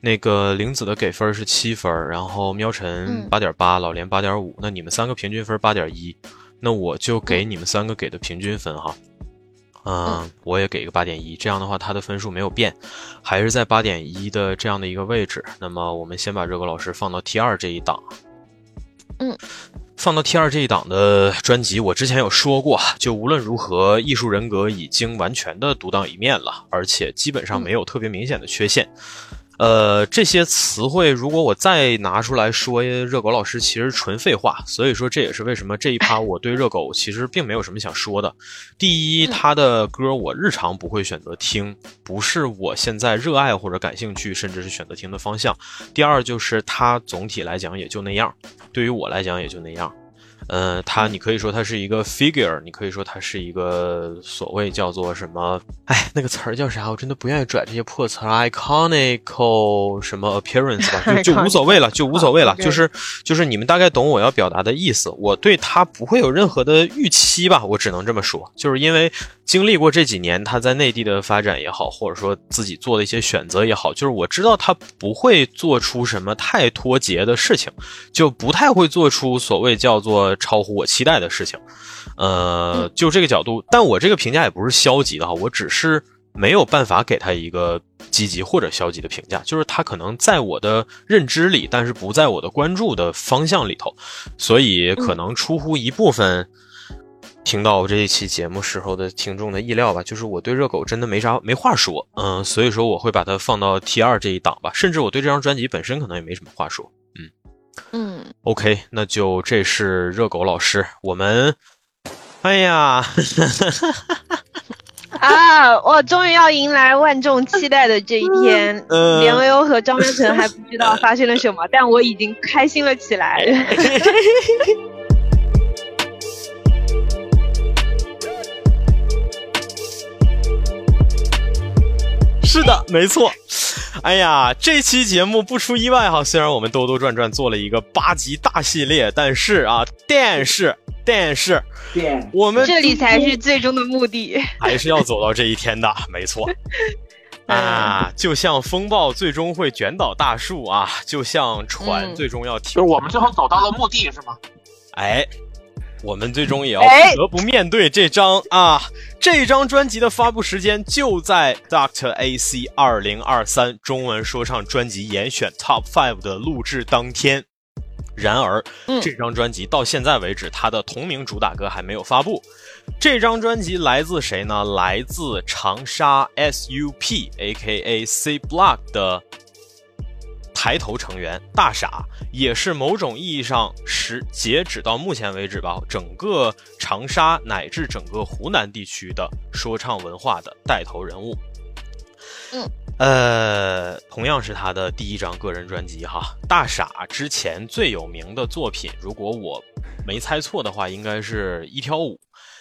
那个玲子的给分是七分，然后喵晨八点八，老连八点五，那你们三个平均分八点一，那我就给你们三个给的平均分哈。嗯，我也给个八点一，这样的话他的分数没有变，还是在八点一的这样的一个位置。那么我们先把热狗老师放到 T 二这一档。嗯，放到 T 二这一档的专辑，我之前有说过，就无论如何，艺术人格已经完全的独当一面了，而且基本上没有特别明显的缺陷。呃，这些词汇如果我再拿出来说，热狗老师其实纯废话，所以说这也是为什么这一趴我对热狗其实并没有什么想说的。第一，他的歌我日常不会选择听，不是我现在热爱或者感兴趣，甚至是选择听的方向。第二，就是他总体来讲也就那样，对于我来讲也就那样。嗯，它你可以说它是一个 figure，你可以说它是一个所谓叫做什么？哎，那个词儿叫啥？我真的不愿意拽这些破词儿，iconical 什么 appearance 吧，就就无所谓了，就无所谓了。就是就是你们大概懂我要表达的意思。我对它不会有任何的预期吧，我只能这么说，就是因为经历过这几年他在内地的发展也好，或者说自己做的一些选择也好，就是我知道他不会做出什么太脱节的事情，就不太会做出所谓叫做。超乎我期待的事情，呃，就这个角度，但我这个评价也不是消极的哈，我只是没有办法给他一个积极或者消极的评价，就是他可能在我的认知里，但是不在我的关注的方向里头，所以可能出乎一部分听到我这一期节目时候的听众的意料吧，就是我对热狗真的没啥没话说，嗯，所以说我会把它放到 T 二这一档吧，甚至我对这张专辑本身可能也没什么话说。嗯嗯，OK，那就这是热狗老师，我们，哎呀，啊，我终于要迎来万众期待的这一天，连维欧和张喵晨还不知道发生了什么，但我已经开心了起来。是的，没错。哎呀，这期节目不出意外哈，虽然我们兜兜转转做了一个八集大系列，但是啊，但是但是，我们这里才是最终的目的，还是要走到这一天的，没错。啊，就像风暴最终会卷倒大树啊，就像船最终要停，就是我们最后走到了目的，是吗？哎。我们最终也要不得不面对这张啊，这张专辑的发布时间就在 Doctor AC 二零二三中文说唱专辑严选 Top Five 的录制当天。然而，这张专辑到现在为止，它的同名主打歌还没有发布。这张专辑来自谁呢？来自长沙 SUP，A.K.A. C Block 的。抬头成员大傻也是某种意义上是截止到目前为止吧，整个长沙乃至整个湖南地区的说唱文化的带头人物。嗯，呃，同样是他的第一张个人专辑哈。大傻之前最有名的作品，如果我没猜错的话，应该是一挑五。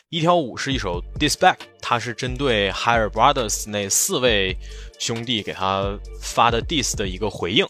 一挑五是一首 d i s p e c t 它是针对 Higher Brothers 那四位。兄弟给他发的 diss 的一个回应，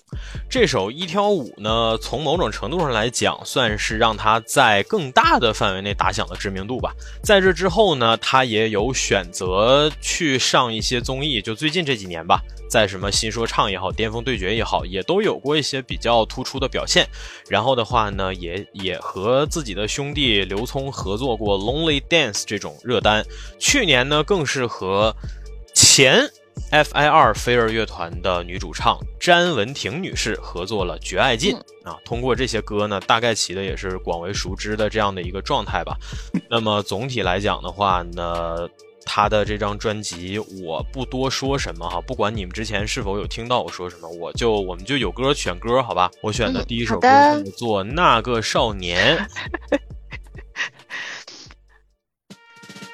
这首一挑五呢，从某种程度上来讲，算是让他在更大的范围内打响了知名度吧。在这之后呢，他也有选择去上一些综艺，就最近这几年吧，在什么新说唱也好，巅峰对决也好，也都有过一些比较突出的表现。然后的话呢，也也和自己的兄弟刘聪合作过 Lonely Dance 这种热单。去年呢，更是和前。F.I.R. 飞儿乐团的女主唱詹雯婷女士合作了《绝爱尽》啊，通过这些歌呢，大概其的也是广为熟知的这样的一个状态吧。那么总体来讲的话呢，她的这张专辑我不多说什么哈，不管你们之前是否有听到我说什么，我就我们就有歌选歌好吧。我选的第一首歌叫做《那个少年》，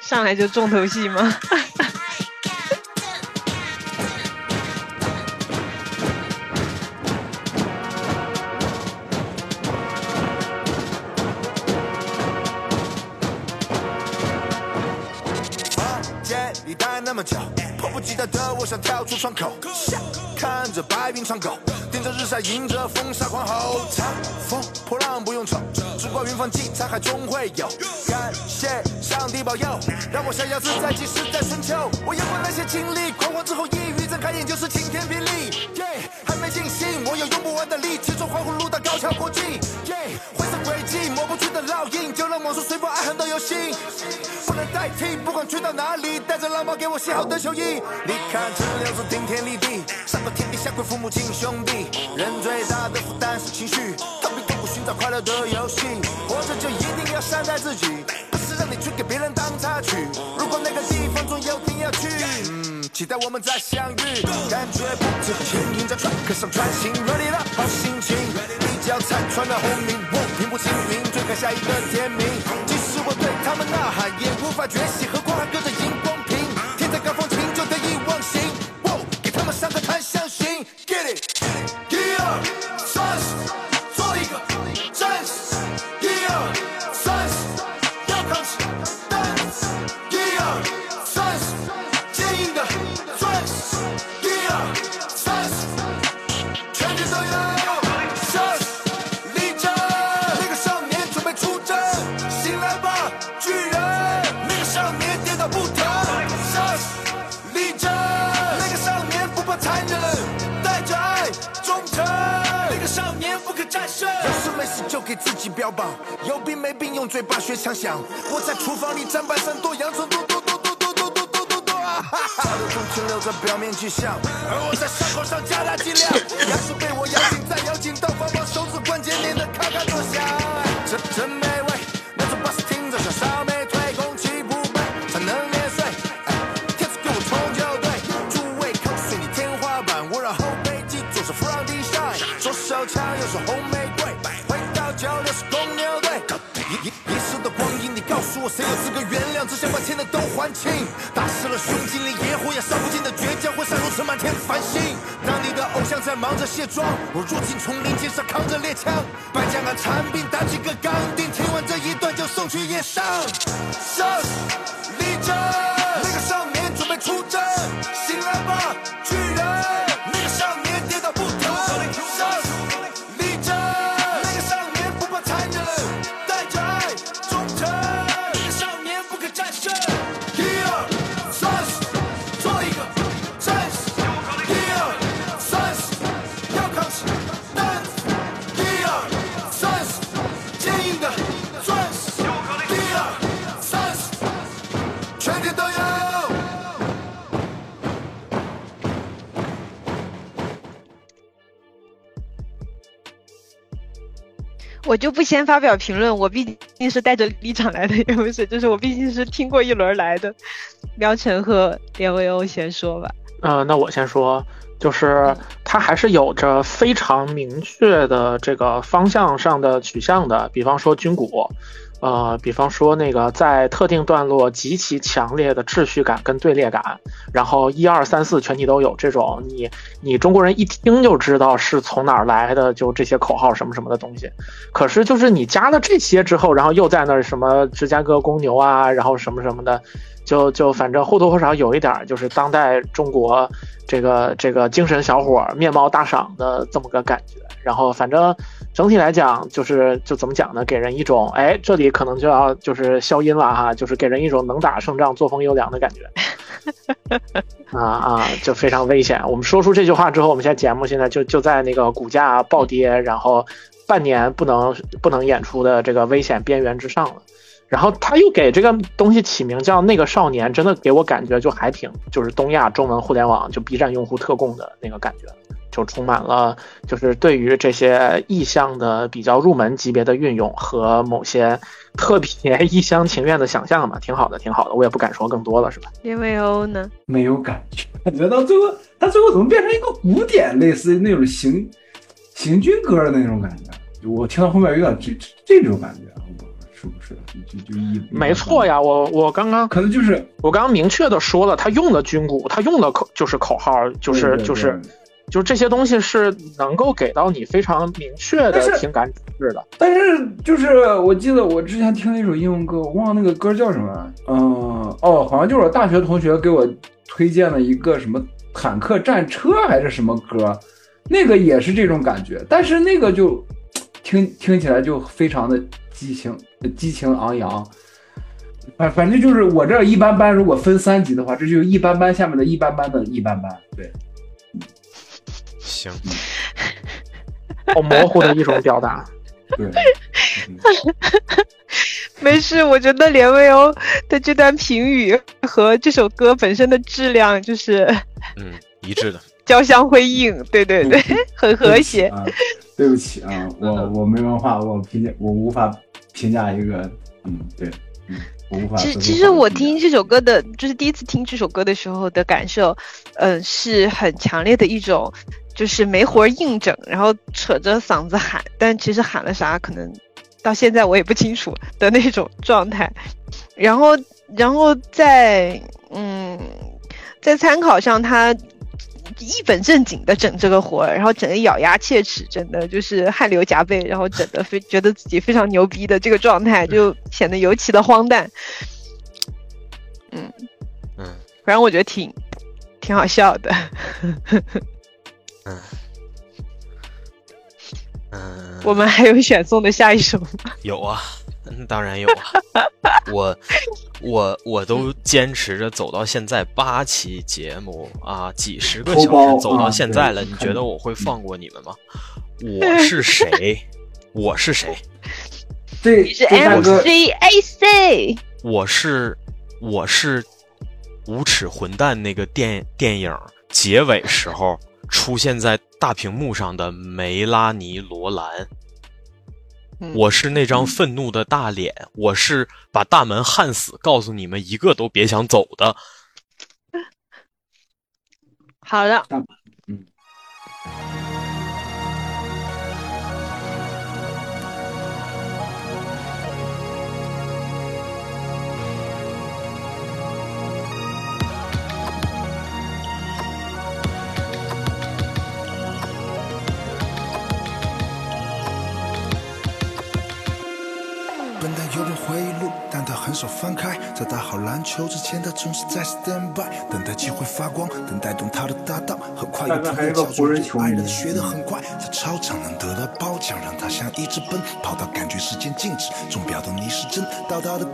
上来就重头戏吗？我想跳出窗口，看着白云苍狗，盯着日晒，迎着风沙狂吼，长风破浪不用愁，只怪云帆济沧海终会有。感谢上帝保佑，让我逍遥自在，即使在春秋。我有过那些经历，狂欢之后抑郁，开眼就是晴天霹雳。耶，还没尽兴，我有用不完的力气，从环湖路到高桥国际。耶，灰色轨迹，抹不去的烙印，就让往事随风爱恨都有心。不能代替，不管去到哪里，带着浪漫给我写好的球衣。你看这六字顶天立地，上到天地下跪父母亲兄弟。人最大的负担是情绪，寻找快乐的游戏。活着就一定要善待自己，不是让你去给别人当插曲。如果那个地方总有天要去，期待我们再相遇。感觉不知牵引在 track 上穿行，ready 了，好心情。一脚踩穿了红云，我平步青云，追赶下一个天明。即使我对他们呐喊，也无法觉醒，何况还隔着荧标榜，有病没病用嘴巴学枪响。我在厨房里砧板上剁洋葱，剁剁剁剁剁剁剁剁剁剁啊！哈哈，潮流中停留在表面迹象，而我在伤口上加大剂量。牙齿被我咬紧，再咬紧，到放把手指关节连得咔咔作响。这真美味，那种巴士听着像烧煤腿，空气不备才能免税。哎，天赐给我冲就对，诸位口水你天花板，我让后背记住是 from the shine，左手枪右手红梅，是公牛队。一一一世的光阴，你告诉我谁有资格原谅？只想把欠的都还清。打湿了胸襟，连野火也烧不尽的倔强，会闪如尘满天繁星。当你的偶像在忙着卸妆，我入侵丛林，肩上扛着猎枪，败将杆残兵打起个钢钉，听完这一段就送去野上。杀死立正，那个少年准备出征，我就不先发表评论，我毕竟是带着立场来的，也不是，就是我毕竟是听过一轮来的。苗晨和连威欧先说吧。嗯，那我先说，就是它还是有着非常明确的这个方向上的取向的，比方说军鼓，呃，比方说那个在特定段落极其强烈的秩序感跟队列感，然后一二三四全体都有这种，你你中国人一听就知道是从哪儿来的，就这些口号什么什么的东西。可是就是你加了这些之后，然后又在那什么芝加哥公牛啊，然后什么什么的。就就反正或多或少有一点，就是当代中国这个这个精神小伙面貌大赏的这么个感觉。然后反正整体来讲，就是就怎么讲呢？给人一种哎，这里可能就要就是消音了哈，就是给人一种能打胜仗、作风优良的感觉。啊啊，就非常危险。我们说出这句话之后，我们现在节目现在就就在那个股价暴跌，然后半年不能不能演出的这个危险边缘之上了。然后他又给这个东西起名叫《那个少年》，真的给我感觉就还挺，就是东亚中文互联网就 B 站用户特供的那个感觉，就充满了就是对于这些意象的比较入门级别的运用和某些特别一厢情愿的想象嘛，挺好的，挺好的。我也不敢说更多了，是吧？连维欧呢？没有感觉，感觉到最后，他最后怎么变成一个古典，类似那种行行军歌的那种感觉？我听到后面有点这这种感觉。是不是？就就一没错呀，我我刚刚可能就是我刚刚明确的说了，他用的军鼓，他用的口就是口号，就是就是就这些东西是能够给到你非常明确的情感指示的。但是就是我记得我之前听了一首英文歌，我忘了那个歌叫什么，嗯哦，好像就是我大学同学给我推荐了一个什么坦克战车还是什么歌，那个也是这种感觉，但是那个就听听起来就非常的激情激情昂扬。反反正就是我这一般般，如果分三级的话，这就是一般般下面的一般般的一般般。对，行，好模糊的一种表达。对，没事，我觉得连威欧的这段评语和这首歌本身的质量就是嗯一致的。交相辉映，对对对，很和谐。啊，对不起啊，我我没文化，我评价我无法评价一个，嗯，对，嗯，我无法。其实其实我听这首歌的，就是第一次听这首歌的时候的感受，嗯，是很强烈的一种，就是没活硬整，然后扯着嗓子喊，但其实喊了啥，可能到现在我也不清楚的那种状态。然后，然后在嗯，在参考上他。一本正经的整这个活儿，然后整的咬牙切齿，整的就是汗流浃背，然后整的非觉得自己非常牛逼的这个状态，就显得尤其的荒诞。嗯嗯，反正我觉得挺挺好笑的。嗯嗯，我们还有选送的下一首吗？有啊。嗯，当然有啊，我我我都坚持着走到现在八期节目啊，几十个小时走到现在了，你觉得我会放过你们吗？我 是谁？我是谁？对，你是 MCAC。我是我是无耻混蛋那个电电影结尾时候出现在大屏幕上的梅拉尼罗兰。我是那张愤怒的大脸，我是把大门焊死，告诉你们一个都别想走的。好的。开。在打好篮球之前，他总是在 stand by，等待机会发光，等待懂他的搭档。很快叫做对爱人学得很快，在操场能得到褒奖，让他像一直奔，跑到感觉时间静止。钟表的逆时针，到他的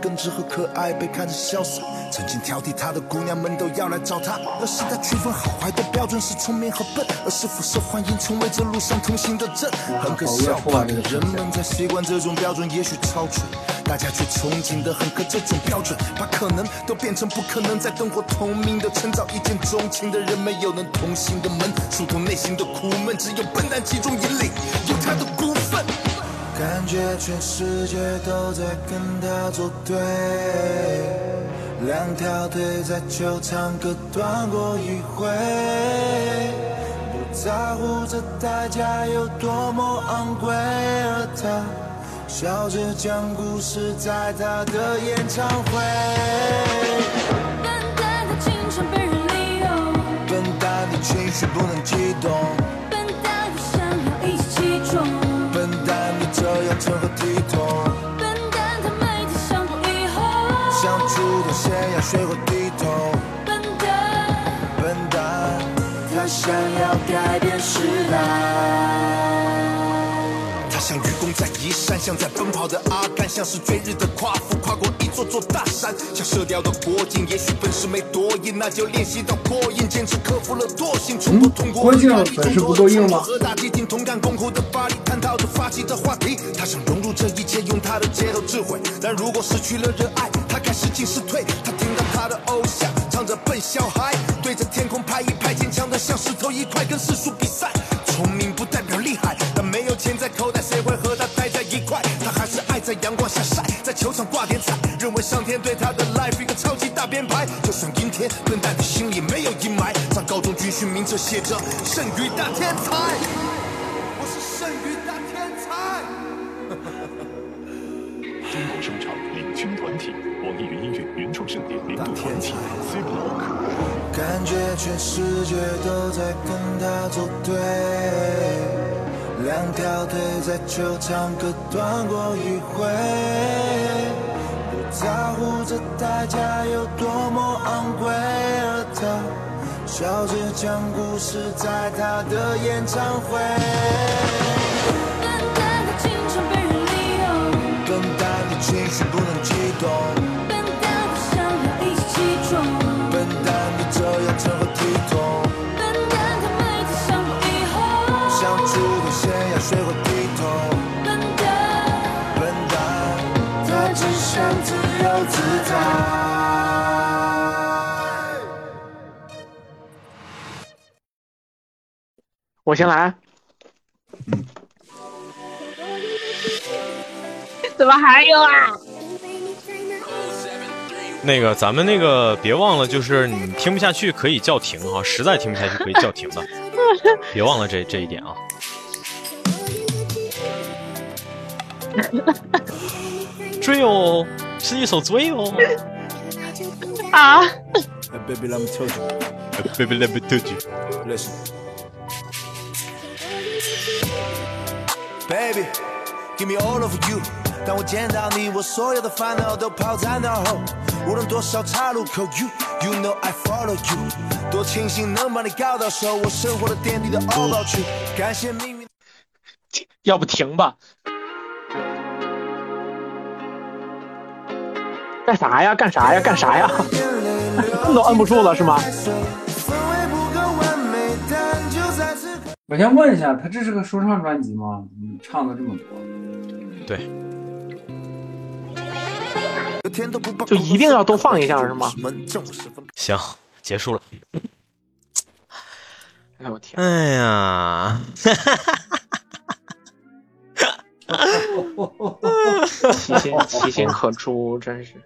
可爱被看着潇洒。曾经挑剔他的姑娘们都要来找他，而是他区分好坏的标准是聪明和笨，而是否受欢迎成为这路上同行的证。很可笑，人们在习惯这种标准，也许超出。大家却憧憬的很，可这种标准把可能都变成不可能，在灯火通明的趁早一见钟情的人没有能同行的门，疏通内心的苦闷，只有笨蛋集中引领，有他的股份。感觉全世界都在跟他作对，两条腿在球场各断过一回，不在乎这代价有多么昂贵，而他。笑着讲故事，在他的演唱会。笨蛋，他经常被人利用。笨蛋，的情绪不能激动。笨蛋，他想要一起起冲。笨蛋，你这样成何体统？笨蛋，他每天想过以后，想主动先要学会低头。笨蛋，笨蛋，他想要改变时代。像愚公在移山，像在奔跑的阿甘，像是追日的夸父，跨过一座座大山。像射雕的郭靖，也许本事没多硬，那就练习到过硬，坚持克服了惰性，冲破痛过。郭靖本事不够硬吗？和大家庭同甘共苦的巴黎，探讨着发起的话题。他想融入这一切，用他的街头智慧。但如果失去了热爱，他开始进是退。他听到他的偶像唱着笨小孩，对着天空拍一拍，坚强的像石头一块，跟世俗比赛。在阳光下晒，在球场挂点彩，认为上天对他的 life 一个超级大编排。就算阴天，笨蛋的心里没有阴霾。上高中军训名册写着剩余大天才，我是剩余大天才。中国声场领军团体，网易云音乐原创盛典年度团体 C Block。感觉全世界都在跟他作对，两条腿在球场各断过一回，不在乎这代价有多么昂贵。而他，笑着讲故事，在他的演唱会。等待的青春被人利用，笨蛋的情绪不能激动，想自由自在。我先来。怎么还有啊？那个，咱们那个别忘了，就是你听不下去可以叫停哈，实在听不下去可以叫停的，别忘了这这一点啊。追哦，是一首追哦。啊 Baby, let me tell you. Baby, let me tell you. Listen. Baby, give me all of you. 当我见到你，我所有的烦恼都抛在脑后。无论多少岔路口，You you know I follow you。多庆幸能把你搞到手，我生活的点滴都 all about you。感谢命运。要不停吧？干啥呀？干啥呀？干啥呀？摁都摁不住了是吗？我先问一下，他这是个说唱专辑吗？嗯，唱的这么多。对。就一定要都放一下是吗？行，结束了。哎我天！哎呀，其心其心可诛，真是。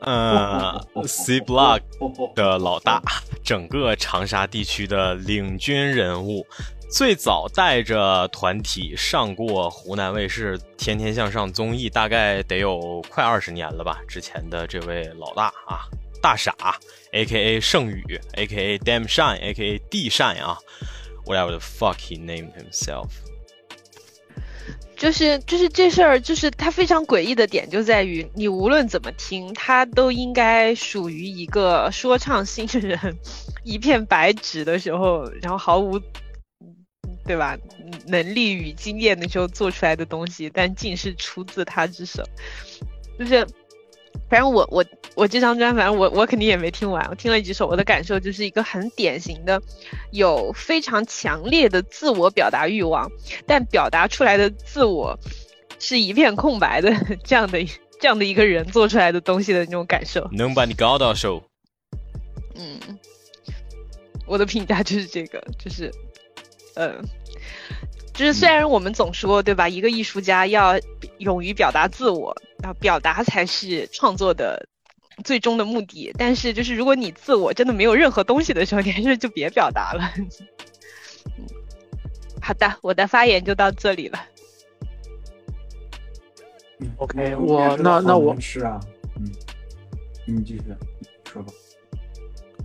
呃，C Block 的老大，整个长沙地区的领军人物，最早带着团体上过湖南卫视《天天向上》综艺，大概得有快二十年了吧。之前的这位老大啊，大傻，A.K.A 盛宇，A.K.A Damn Shine，A.K.A 地善啊，whatever the fuck he named himself。就是就是这事儿，就是它非常诡异的点就在于，你无论怎么听，它都应该属于一个说唱新人一片白纸的时候，然后毫无，对吧？能力与经验的时候做出来的东西，但竟是出自他之手，就是。反正我我我这张专，反正我我肯定也没听完。我听了几首，我的感受就是一个很典型的，有非常强烈的自我表达欲望，但表达出来的自我是一片空白的这样的这样的一个人做出来的东西的那种感受。能把你搞到手。嗯，我的评价就是这个，就是，呃，就是虽然我们总说对吧，一个艺术家要勇于表达自我。然后表达才是创作的最终的目的，但是就是如果你自我真的没有任何东西的时候，你还是就别表达了。好的，我的发言就到这里了。OK，我那那我是啊，嗯，你继续说吧。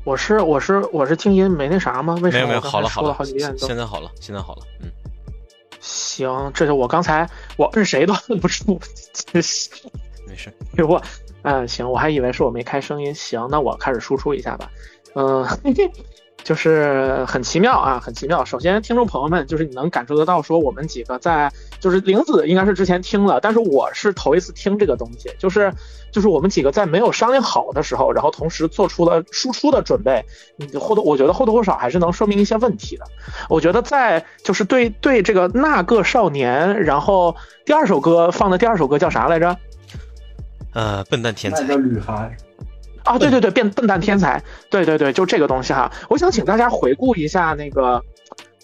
我是我是我是静音没那啥吗？为什么没有没有，好了好了，说了好几遍现在好了，现在好了，嗯。行，这是我刚才我摁谁都摁不住，真是。没事。我，嗯，行，我还以为是我没开声音。行，那我开始输出一下吧。嗯，就是很奇妙啊，很奇妙。首先，听众朋友们，就是你能感受得到，说我们几个在，就是玲子应该是之前听了，但是我是头一次听这个东西，就是就是我们几个在没有商量好的时候，然后同时做出了输出的准备，你或多我觉得或多或少还是能说明一些问题的。我觉得在就是对对这个那个少年，然后第二首歌放的第二首歌叫啥来着？呃，笨蛋天才。那叫女孩。啊，对对对，变笨蛋天才，对对对，就这个东西哈。我想请大家回顾一下那个《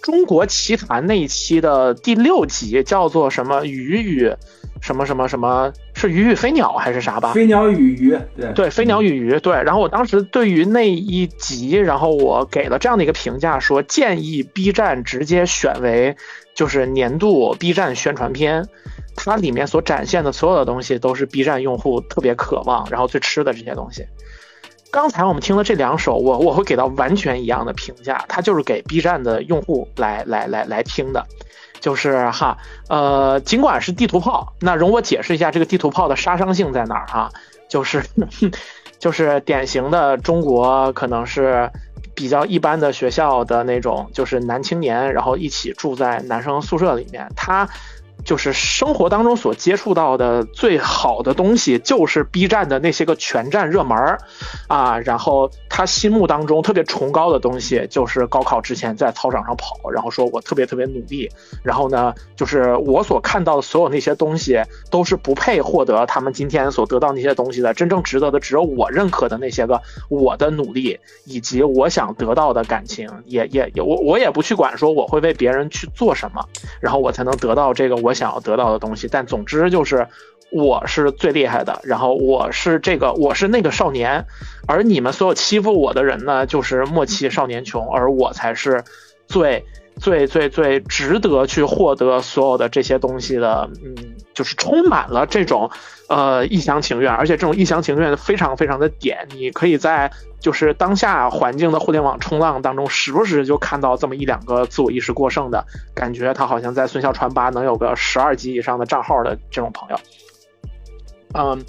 中国奇谭》那一期的第六集，叫做什么“鱼与什么什么什么”，是鱼与飞鸟还是啥吧？飞鸟与鱼，对对，飞鸟与鱼，对。然后我当时对于那一集，然后我给了这样的一个评价，说建议 B 站直接选为就是年度 B 站宣传片。它里面所展现的所有的东西都是 B 站用户特别渴望，然后最吃的这些东西。刚才我们听了这两首，我我会给到完全一样的评价，它就是给 B 站的用户来来来来听的，就是哈，呃，尽管是地图炮，那容我解释一下这个地图炮的杀伤性在哪儿哈，就是 就是典型的中国可能是比较一般的学校的那种，就是男青年，然后一起住在男生宿舍里面，他。就是生活当中所接触到的最好的东西，就是 B 站的那些个全站热门儿，啊，然后他心目当中特别崇高的东西，就是高考之前在操场上跑，然后说我特别特别努力，然后呢，就是我所看到的所有那些东西，都是不配获得他们今天所得到那些东西的，真正值得的只有我认可的那些个我的努力以及我想得到的感情，也也也我我也不去管说我会为别人去做什么，然后我才能得到这个我。我想要得到的东西，但总之就是我是最厉害的，然后我是这个，我是那个少年，而你们所有欺负我的人呢，就是莫欺少年穷，而我才是最最最最值得去获得所有的这些东西的，嗯，就是充满了这种呃一厢情愿，而且这种一厢情愿非常非常的点，你可以在。就是当下环境的互联网冲浪当中，时不时就看到这么一两个自我意识过剩的感觉，他好像在孙笑传吧能有个十二级以上的账号的这种朋友。嗯，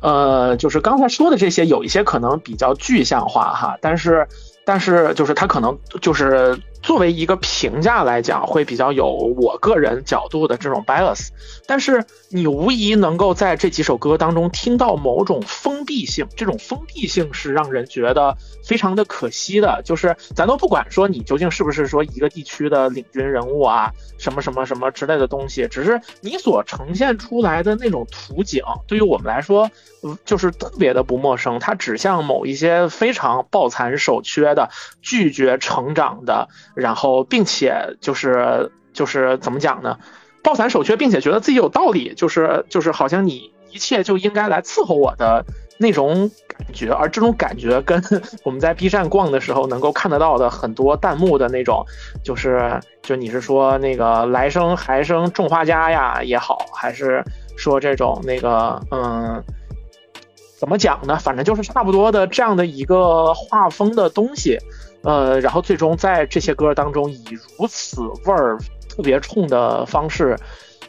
呃，就是刚才说的这些，有一些可能比较具象化哈，但是但是就是他可能就是作为一个评价来讲，会比较有我个人角度的这种 bias。但是你无疑能够在这几首歌当中听到某种封闭性，这种封闭性是让人觉得非常的可惜的。就是咱都不管说你究竟是不是说一个地区的领军人物啊，什么什么什么之类的东西，只是你所呈现出来的那种图景，对于我们来说，就是特别的不陌生。它指向某一些非常抱残守缺的、拒绝成长的，然后并且就是就是怎么讲呢？抱残守缺，并且觉得自己有道理，就是就是好像你一切就应该来伺候我的那种感觉，而这种感觉跟 我们在 B 站逛的时候能够看得到的很多弹幕的那种，就是就你是说那个来生还生种花家呀也好，还是说这种那个嗯，怎么讲呢？反正就是差不多的这样的一个画风的东西，呃，然后最终在这些歌当中以如此味儿。特别冲的方式，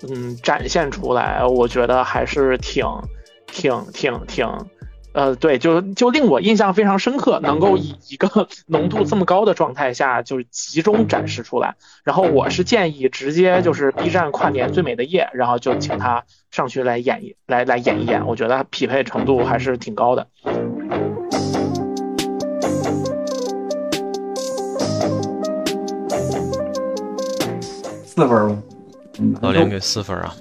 嗯，展现出来，我觉得还是挺、挺、挺、挺，呃，对，就就令我印象非常深刻，能够以一个浓度这么高的状态下，就是集中展示出来。然后我是建议直接就是 B 站跨年最美的夜，然后就请他上去来演一来来演一演，我觉得匹配程度还是挺高的。四分吗？老连给四分啊。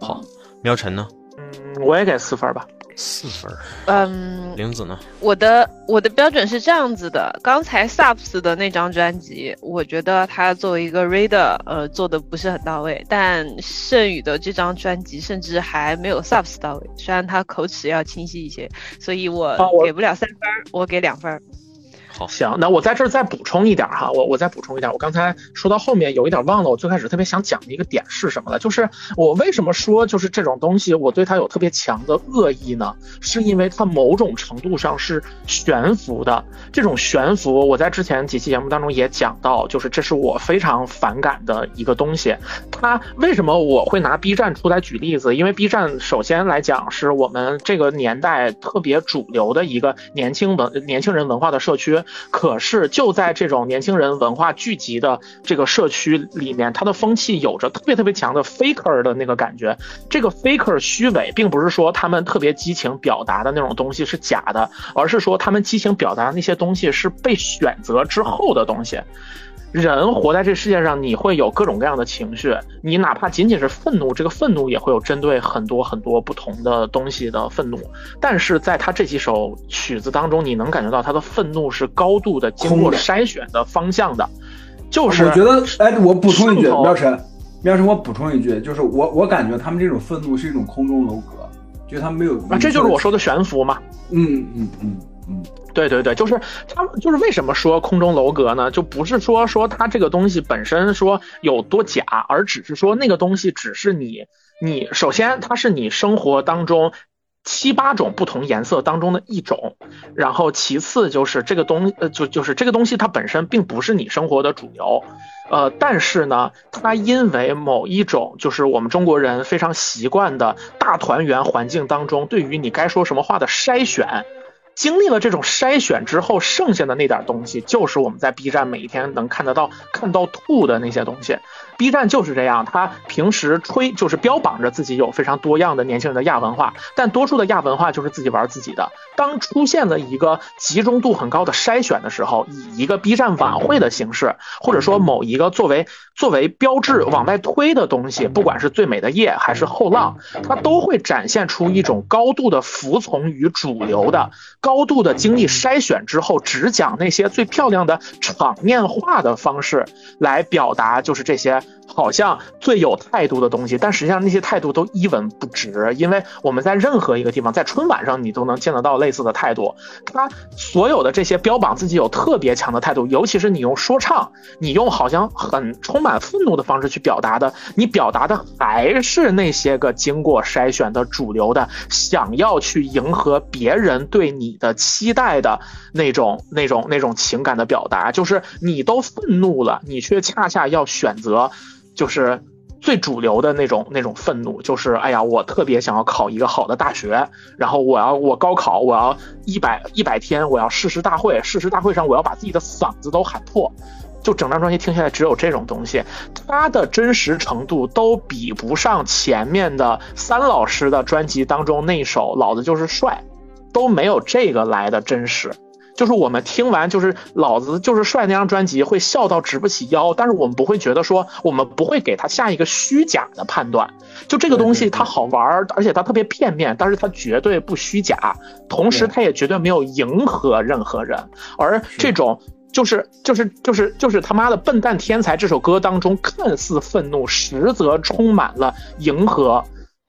好，喵晨呢？嗯，我也给四分吧。四分。嗯。玲子呢？我的我的标准是这样子的。刚才 SUPS 的那张专辑，我觉得他作为一个 reader，呃，做的不是很到位。但盛宇的这张专辑甚至还没有 SUPS 到位，虽然他口齿要清晰一些，所以我给不了三分，我给两分。行，那我在这儿再补充一点哈，我我再补充一点，我刚才说到后面有一点忘了，我最开始特别想讲的一个点是什么了？就是我为什么说就是这种东西我对它有特别强的恶意呢？是因为它某种程度上是悬浮的，这种悬浮我在之前几期节目当中也讲到，就是这是我非常反感的一个东西。它为什么我会拿 B 站出来举例子？因为 B 站首先来讲是我们这个年代特别主流的一个年轻文年轻人文化的社区。可是就在这种年轻人文化聚集的这个社区里面，它的风气有着特别特别强的 faker 的那个感觉。这个 faker 虚伪，并不是说他们特别激情表达的那种东西是假的，而是说他们激情表达的那些东西是被选择之后的东西。人活在这世界上，你会有各种各样的情绪，你哪怕仅仅是愤怒，这个愤怒也会有针对很多很多不同的东西的愤怒。但是在他这几首曲子当中，你能感觉到他的愤怒是高度的经过筛选的方向的，就是我觉得，哎，我补充一句，苗晨，苗晨，我补充一句，就是我我感觉他们这种愤怒是一种空中楼阁，觉得他们没有啊，这就是我说的悬浮嘛，嗯嗯嗯嗯。对对对，就是他们，就是为什么说空中楼阁呢？就不是说说它这个东西本身说有多假，而只是说那个东西只是你，你首先它是你生活当中七八种不同颜色当中的一种，然后其次就是这个东呃就就是这个东西它本身并不是你生活的主流，呃，但是呢，它因为某一种就是我们中国人非常习惯的大团圆环境当中，对于你该说什么话的筛选。经历了这种筛选之后，剩下的那点东西，就是我们在 B 站每一天能看得到、看到吐的那些东西。B 站就是这样，它平时吹就是标榜着自己有非常多样的年轻人的亚文化，但多数的亚文化就是自己玩自己的。当出现了一个集中度很高的筛选的时候，以一个 B 站晚会的形式，或者说某一个作为作为标志往外推的东西，不管是最美的夜还是后浪，它都会展现出一种高度的服从于主流的、高度的经历筛选之后，只讲那些最漂亮的场面化的方式来表达，就是这些。好像最有态度的东西，但实际上那些态度都一文不值，因为我们在任何一个地方，在春晚上你都能见得到类似的态度。他所有的这些标榜自己有特别强的态度，尤其是你用说唱，你用好像很充满愤怒的方式去表达的，你表达的还是那些个经过筛选的主流的，想要去迎合别人对你的期待的那种、那种、那种情感的表达，就是你都愤怒了，你却恰恰要选择。就是最主流的那种那种愤怒，就是哎呀，我特别想要考一个好的大学，然后我要我高考，我要一百一百天，我要誓师大会，誓师大会上我要把自己的嗓子都喊破。就整张专辑听下来，只有这种东西，它的真实程度都比不上前面的三老师的专辑当中那首《老子就是帅》，都没有这个来的真实。就是我们听完就是老子就是帅那张专辑会笑到直不起腰，但是我们不会觉得说我们不会给他下一个虚假的判断。就这个东西它好玩，而且它特别片面，但是它绝对不虚假，同时它也绝对没有迎合任何人。而这种就是就是就是就是他妈的笨蛋天才这首歌当中看似愤怒，实则充满了迎合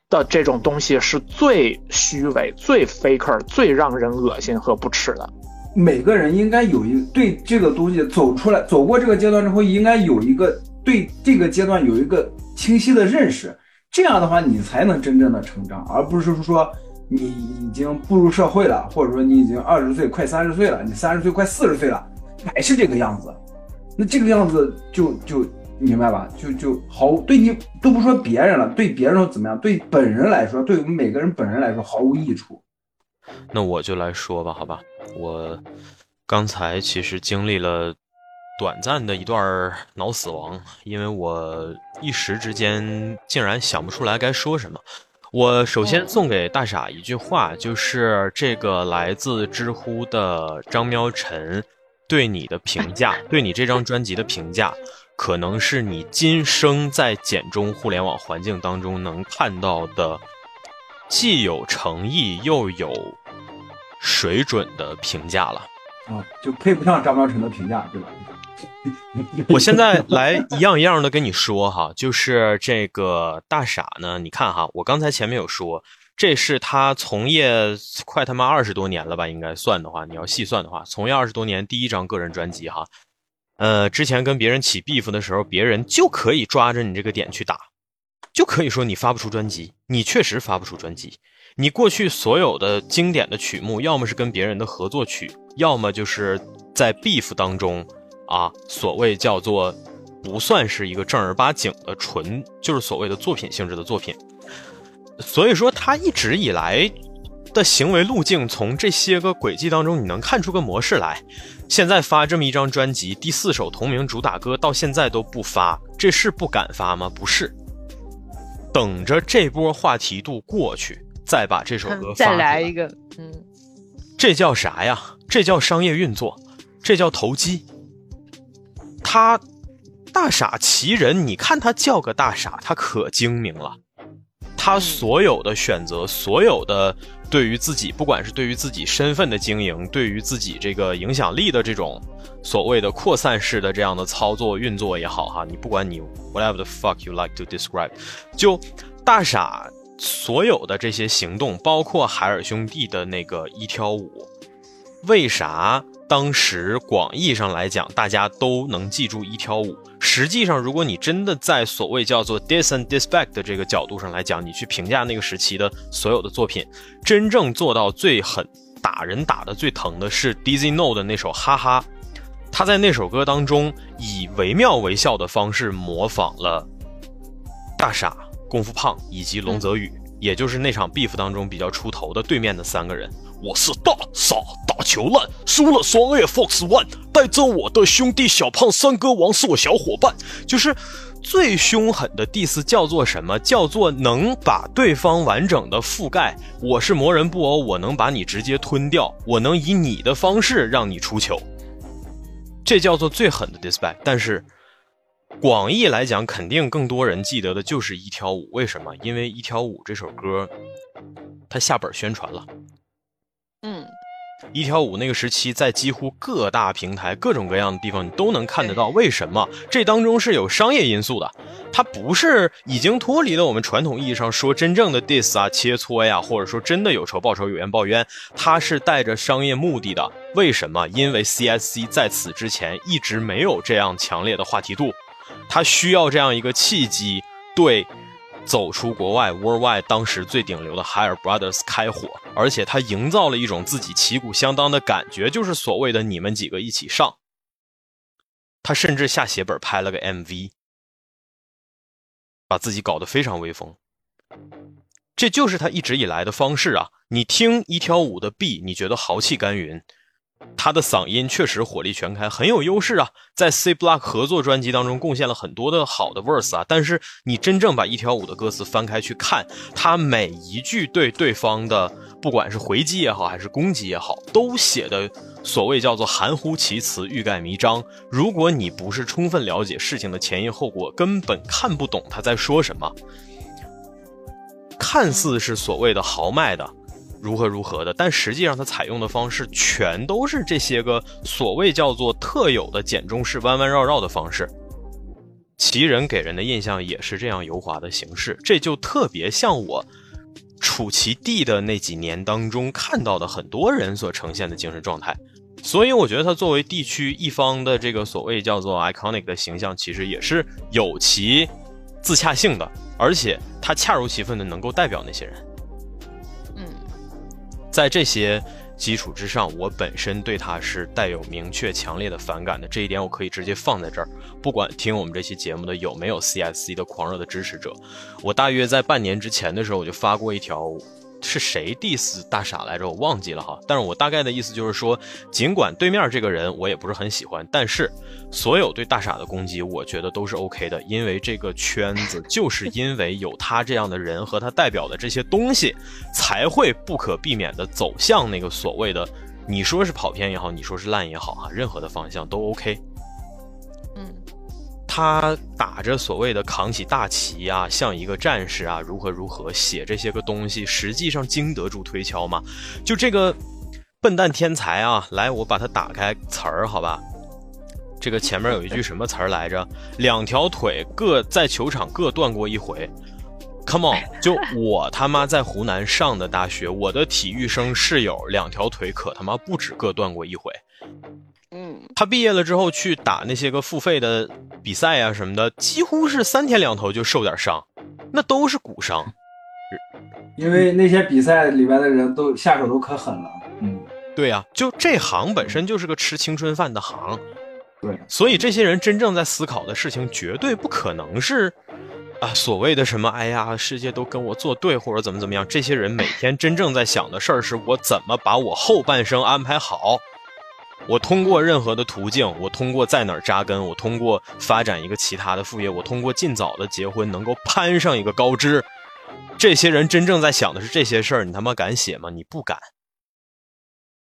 的这种东西，是最虚伪、最 faker、最让人恶心和不耻的。每个人应该有一对这个东西走出来，走过这个阶段之后，应该有一个对这个阶段有一个清晰的认识。这样的话，你才能真正的成长，而不是说你已经步入社会了，或者说你已经二十岁快三十岁了，你三十岁快四十岁了，还是这个样子。那这个样子就就明白吧？就就毫无对你都不说别人了，对别人怎么样？对本人来说，对我们每个人本人来说毫无益处。那我就来说吧，好吧，我刚才其实经历了短暂的一段脑死亡，因为我一时之间竟然想不出来该说什么。我首先送给大傻一句话，就是这个来自知乎的张喵晨对你的评价，对你这张专辑的评价，可能是你今生在简中互联网环境当中能看到的。既有诚意又有水准的评价了啊，就配不上张苗晨的评价，对吧？我现在来一样一样的跟你说哈，就是这个大傻呢，你看哈，我刚才前面有说，这是他从业快他妈二十多年了吧？应该算的话，你要细算的话，从业二十多年第一张个人专辑哈，呃，之前跟别人起 beef 的时候，别人就可以抓着你这个点去打。就可以说你发不出专辑，你确实发不出专辑。你过去所有的经典的曲目，要么是跟别人的合作曲，要么就是在 beef 当中啊，所谓叫做不算是一个正儿八经的纯，就是所谓的作品性质的作品。所以说他一直以来的行为路径，从这些个轨迹当中，你能看出个模式来。现在发这么一张专辑，第四首同名主打歌到现在都不发，这是不敢发吗？不是。等着这波话题度过去，再把这首歌再来一个。嗯，这叫啥呀？这叫商业运作，这叫投机。他大傻奇人，你看他叫个大傻，他可精明了。他所有的选择，所有的对于自己，不管是对于自己身份的经营，对于自己这个影响力的这种所谓的扩散式的这样的操作运作也好，哈，你不管你 whatever the fuck you like to describe，就大傻所有的这些行动，包括海尔兄弟的那个一挑五，为啥？当时广义上来讲，大家都能记住一挑五。实际上，如果你真的在所谓叫做 dis and disrespect 的这个角度上来讲，你去评价那个时期的所有的作品，真正做到最狠、打人打的最疼的是 Dizzy No 的那首《哈哈》。他在那首歌当中以惟妙惟肖的方式模仿了大傻、功夫胖以及龙泽宇，也就是那场 beef 当中比较出头的对面的三个人。我是大傻打球烂，输了双月 Fox One，带着我的兄弟小胖三哥王是我小伙伴。就是最凶狠的 diss 叫做什么？叫做能把对方完整的覆盖。我是魔人布偶，我能把你直接吞掉，我能以你的方式让你出球。这叫做最狠的 disback。但是广义来讲，肯定更多人记得的就是一条五。为什么？因为一条五这首歌，它下本宣传了。嗯，一挑五那个时期，在几乎各大平台、各种各样的地方，你都能看得到。为什么？这当中是有商业因素的，它不是已经脱离了我们传统意义上说真正的 diss 啊、切磋呀，或者说真的有仇报仇、有冤报冤，它是带着商业目的的。为什么？因为 CSC 在此之前一直没有这样强烈的话题度，它需要这样一个契机，对。走出国外，Worldwide 当时最顶流的 Higher Brothers 开火，而且他营造了一种自己旗鼓相当的感觉，就是所谓的你们几个一起上。他甚至下血本拍了个 MV，把自己搞得非常威风。这就是他一直以来的方式啊！你听一挑五的 B，你觉得豪气干云。他的嗓音确实火力全开，很有优势啊，在 C Block 合作专辑当中贡献了很多的好的 verse 啊。但是你真正把一条舞的歌词翻开去看，他每一句对对方的，不管是回击也好，还是攻击也好，都写的所谓叫做含糊其辞、欲盖弥彰。如果你不是充分了解事情的前因后果，根本看不懂他在说什么。看似是所谓的豪迈的。如何如何的，但实际上它采用的方式全都是这些个所谓叫做特有的简中式弯弯绕绕的方式。其人给人的印象也是这样油滑的形式，这就特别像我处其地的那几年当中看到的很多人所呈现的精神状态。所以我觉得他作为地区一方的这个所谓叫做 iconic 的形象，其实也是有其自洽性的，而且他恰如其分的能够代表那些人。在这些基础之上，我本身对他是带有明确强烈的反感的。这一点我可以直接放在这儿，不管听我们这期节目的有没有 CSC 的狂热的支持者，我大约在半年之前的时候，我就发过一条。是谁 diss 大傻来着？我忘记了哈。但是我大概的意思就是说，尽管对面这个人我也不是很喜欢，但是所有对大傻的攻击，我觉得都是 OK 的，因为这个圈子就是因为有他这样的人和他代表的这些东西，才会不可避免的走向那个所谓的，你说是跑偏也好，你说是烂也好哈，任何的方向都 OK。他打着所谓的扛起大旗啊，像一个战士啊，如何如何写这些个东西，实际上经得住推敲吗？就这个笨蛋天才啊，来，我把它打开词儿，好吧？这个前面有一句什么词儿来着？两条腿各在球场各断过一回。Come on，就我他妈在湖南上的大学，我的体育生室友两条腿可他妈不止各断过一回。嗯，他毕业了之后去打那些个付费的比赛啊什么的，几乎是三天两头就受点伤，那都是骨伤。因为那些比赛里边的人都下手都可狠了。嗯，对呀，就这行本身就是个吃青春饭的行。对，所以这些人真正在思考的事情，绝对不可能是啊所谓的什么哎呀世界都跟我作对或者怎么怎么样。这些人每天真正在想的事儿，是我怎么把我后半生安排好。我通过任何的途径，我通过在哪儿扎根，我通过发展一个其他的副业，我通过尽早的结婚能够攀上一个高枝。这些人真正在想的是这些事儿，你他妈敢写吗？你不敢。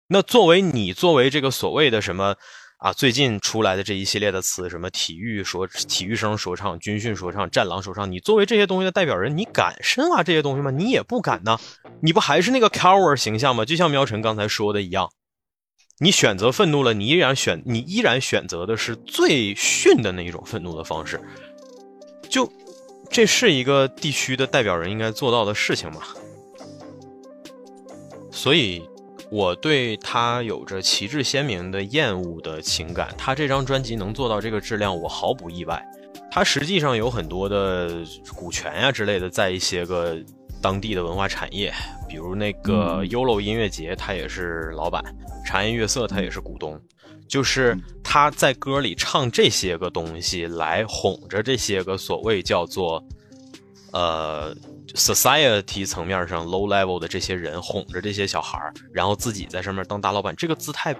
那作为你作为这个所谓的什么啊，最近出来的这一系列的词，什么体育说、体育生说唱、军训说唱、战狼说唱，你作为这些东西的代表人，你敢深挖这些东西吗？你也不敢呢。你不还是那个 coward 形象吗？就像苗晨刚才说的一样。你选择愤怒了，你依然选，你依然选择的是最逊的那一种愤怒的方式，就这是一个地区的代表人应该做到的事情吗？所以，我对他有着旗帜鲜明的厌恶的情感。他这张专辑能做到这个质量，我毫不意外。他实际上有很多的股权呀之类的，在一些个当地的文化产业，比如那个 YOLO 音乐节，他也是老板。茶颜悦色，他也是股东，就是他在歌里唱这些个东西来哄着这些个所谓叫做，呃，society 层面上 low level 的这些人哄着这些小孩儿，然后自己在上面当大老板，这个姿态，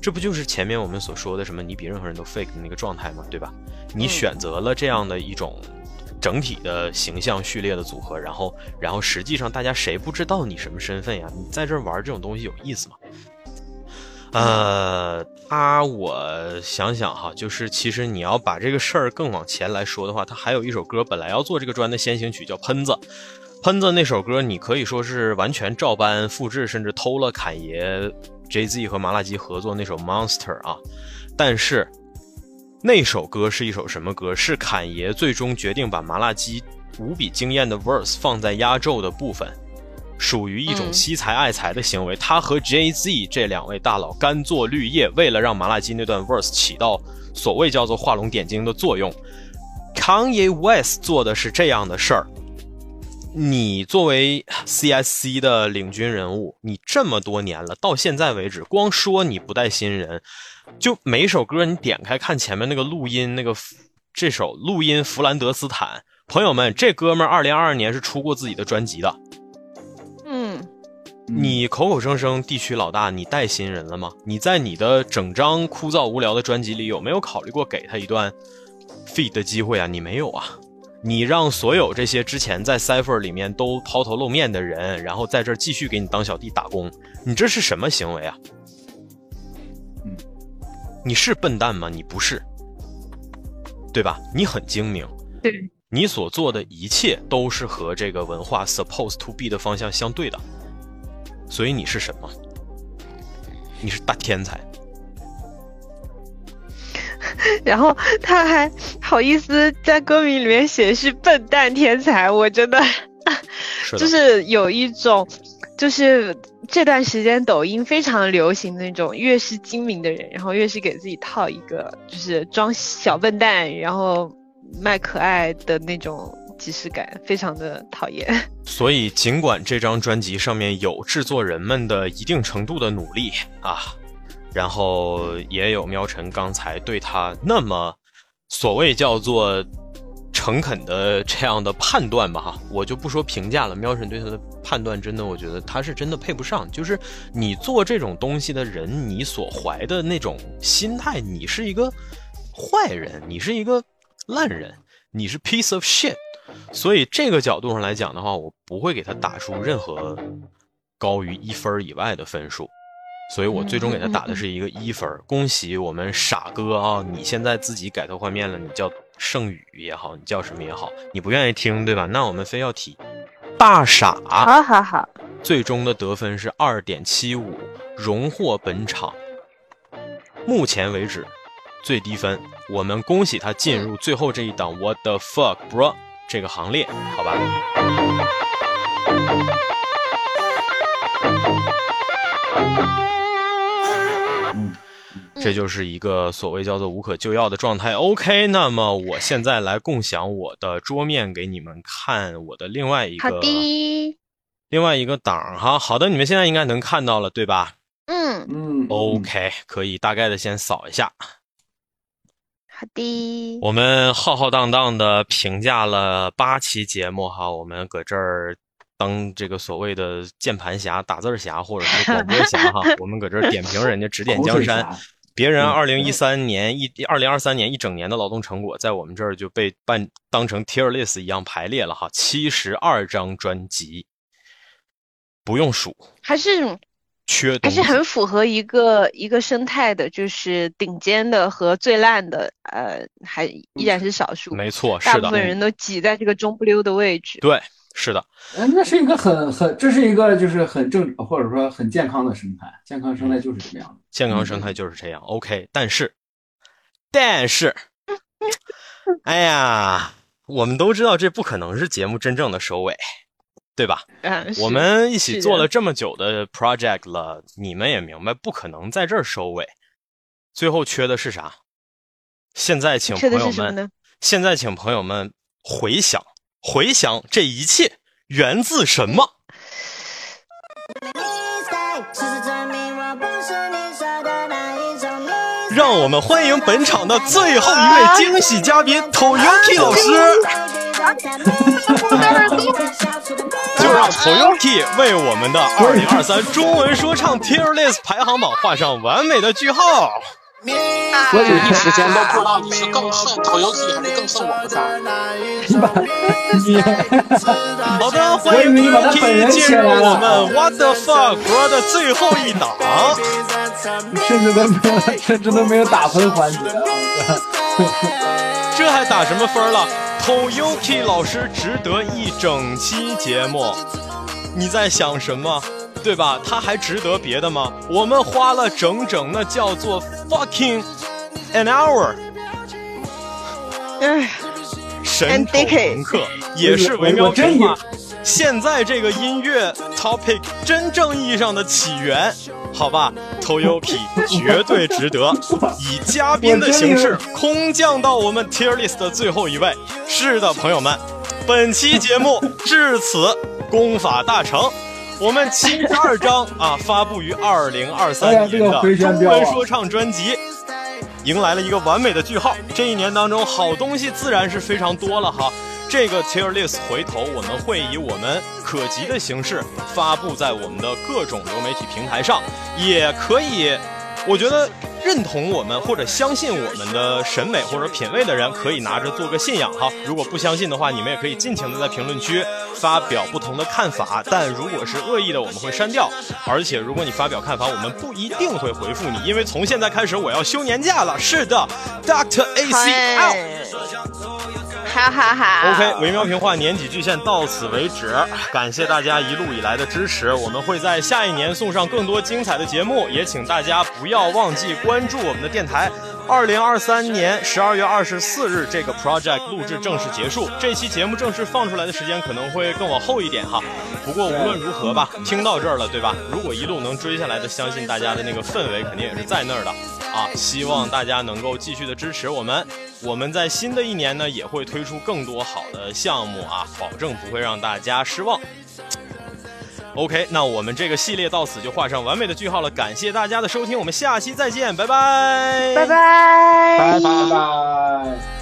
这不就是前面我们所说的什么你比任何人都 fake 的那个状态吗？对吧？你选择了这样的一种整体的形象序列的组合，然后然后实际上大家谁不知道你什么身份呀？你在这玩这种东西有意思吗？呃，他我想想哈，就是其实你要把这个事儿更往前来说的话，他还有一首歌本来要做这个专的先行曲叫《喷子》，喷子那首歌你可以说是完全照搬复制，甚至偷了侃爷 J Z 和麻辣鸡合作那首《Monster》啊，但是那首歌是一首什么歌？是侃爷最终决定把麻辣鸡无比惊艳的 verse 放在压轴的部分。属于一种惜才爱才的行为。他和 Jay Z 这两位大佬甘做绿叶，为了让麻辣鸡那段 verse 起到所谓叫做画龙点睛的作用。Kanye West 做的是这样的事儿。你作为 CSC 的领军人物，你这么多年了，到现在为止，光说你不带新人，就每首歌你点开看前面那个录音，那个这首录音《弗兰德斯坦》，朋友们，这哥们儿二零二二年是出过自己的专辑的。嗯，你口口声声地区老大，你带新人了吗？你在你的整张枯燥无聊的专辑里有没有考虑过给他一段 feed 的机会啊？你没有啊？你让所有这些之前在 Cipher 里面都抛头露面的人，然后在这儿继续给你当小弟打工，你这是什么行为啊？嗯，你是笨蛋吗？你不是，对吧？你很精明。对。你所做的一切都是和这个文化 supposed to be 的方向相对的，所以你是什么？你是大天才。然后他还好意思在歌名里面写是笨蛋天才，我真的 就是有一种，就是这段时间抖音非常流行那种，越是精明的人，然后越是给自己套一个，就是装小笨蛋，然后。卖可爱的那种即视感，非常的讨厌。所以，尽管这张专辑上面有制作人们的一定程度的努力啊，然后也有喵晨刚才对他那么所谓叫做诚恳的这样的判断吧，哈，我就不说评价了。喵晨对他的判断，真的，我觉得他是真的配不上。就是你做这种东西的人，你所怀的那种心态，你是一个坏人，你是一个。烂人，你是 piece of shit，所以这个角度上来讲的话，我不会给他打出任何高于一分以外的分数，所以我最终给他打的是一个一分。恭喜我们傻哥啊！你现在自己改头换面了，你叫圣宇也好，你叫什么也好，你不愿意听对吧？那我们非要提大傻，好好好，最终的得分是二点七五，荣获本场目前为止最低分。我们恭喜他进入最后这一档 What the fuck bro 这个行列，好吧？这就是一个所谓叫做无可救药的状态。OK，那么我现在来共享我的桌面给你们看我的另外一个好的，另外一个档哈。好的，你们现在应该能看到了，对吧？嗯嗯，OK，可以大概的先扫一下。好的，我们浩浩荡荡的评价了八期节目哈，我们搁这儿当这个所谓的键盘侠、打字侠或者是广播侠哈，我们搁这儿点评人家指点江山，别人二零一三年一二零二三年一整年的劳动成果，在我们这儿就被办当成 tier list 一样排列了哈，七十二张专辑，不用数，还是。缺还是很符合一个一个生态的，就是顶尖的和最烂的，呃，还依然是少数。没错，是的，大部分人都挤在这个中不溜的位置。对，是的。嗯，那是一个很很，这是一个就是很正或者说很健康的生态，健康生态就是这样的。健康生态就是这样。OK，但是，但是，哎呀，我们都知道这不可能是节目真正的收尾。对吧？嗯，我们一起做了这么久的 project 了，你们也明白，不可能在这儿收尾。最后缺的是啥？现在请朋友们，现在请朋友们回想，回想这一切源自什么？让我们欢迎本场的最后一位惊喜嘉宾 Toyoki 老师。就让 Toyoki 为我们的2023中文说唱 Tier List 排行榜画上完美的句号。我有一时间都不知道你是更恨头游戏还是更恨我们仨。好的，欢迎 Toyoki 进入我们 What the fuck 的最后一档。甚至都没有，甚至都没有打分环节。这还打什么分了？Toyoki 老师值得一整期节目。你在想什么？对吧？他还值得别的吗？我们花了整整那叫做 fucking an hour。哎，神丑朋克也是惟妙评话。现在这个音乐 topic 真正意义上的起源，好吧，Toyoki 绝对值得以嘉宾的形式空降到我们 Tier List 的最后一位。是的，朋友们，本期节目至此功法大成。我们七十二章啊，发布于二零二三年的中文说唱专辑，迎来了一个完美的句号。这一年当中，好东西自然是非常多了哈。这个 tier list 回头我们会以我们可及的形式发布在我们的各种流媒体平台上，也可以，我觉得。认同我们或者相信我们的审美或者品味的人，可以拿着做个信仰哈。如果不相信的话，你们也可以尽情的在评论区发表不同的看法。但如果是恶意的，我们会删掉。而且如果你发表看法，我们不一定会回复你，因为从现在开始我要休年假了。是的，Doctor AC out。哈哈哈。OK，维妙评话年底巨献到此为止，感谢大家一路以来的支持，我们会在下一年送上更多精彩的节目，也请大家不要忘记关注我们的电台。二零二三年十二月二十四日，这个 project 录制正式结束。这期节目正式放出来的时间可能会更往后一点哈。不过无论如何吧，听到这儿了，对吧？如果一路能追下来的，相信大家的那个氛围肯定也是在那儿的啊。希望大家能够继续的支持我们。我们在新的一年呢，也会推出更多好的项目啊，保证不会让大家失望。OK，那我们这个系列到此就画上完美的句号了。感谢大家的收听，我们下期再见，拜拜，拜拜，拜拜拜。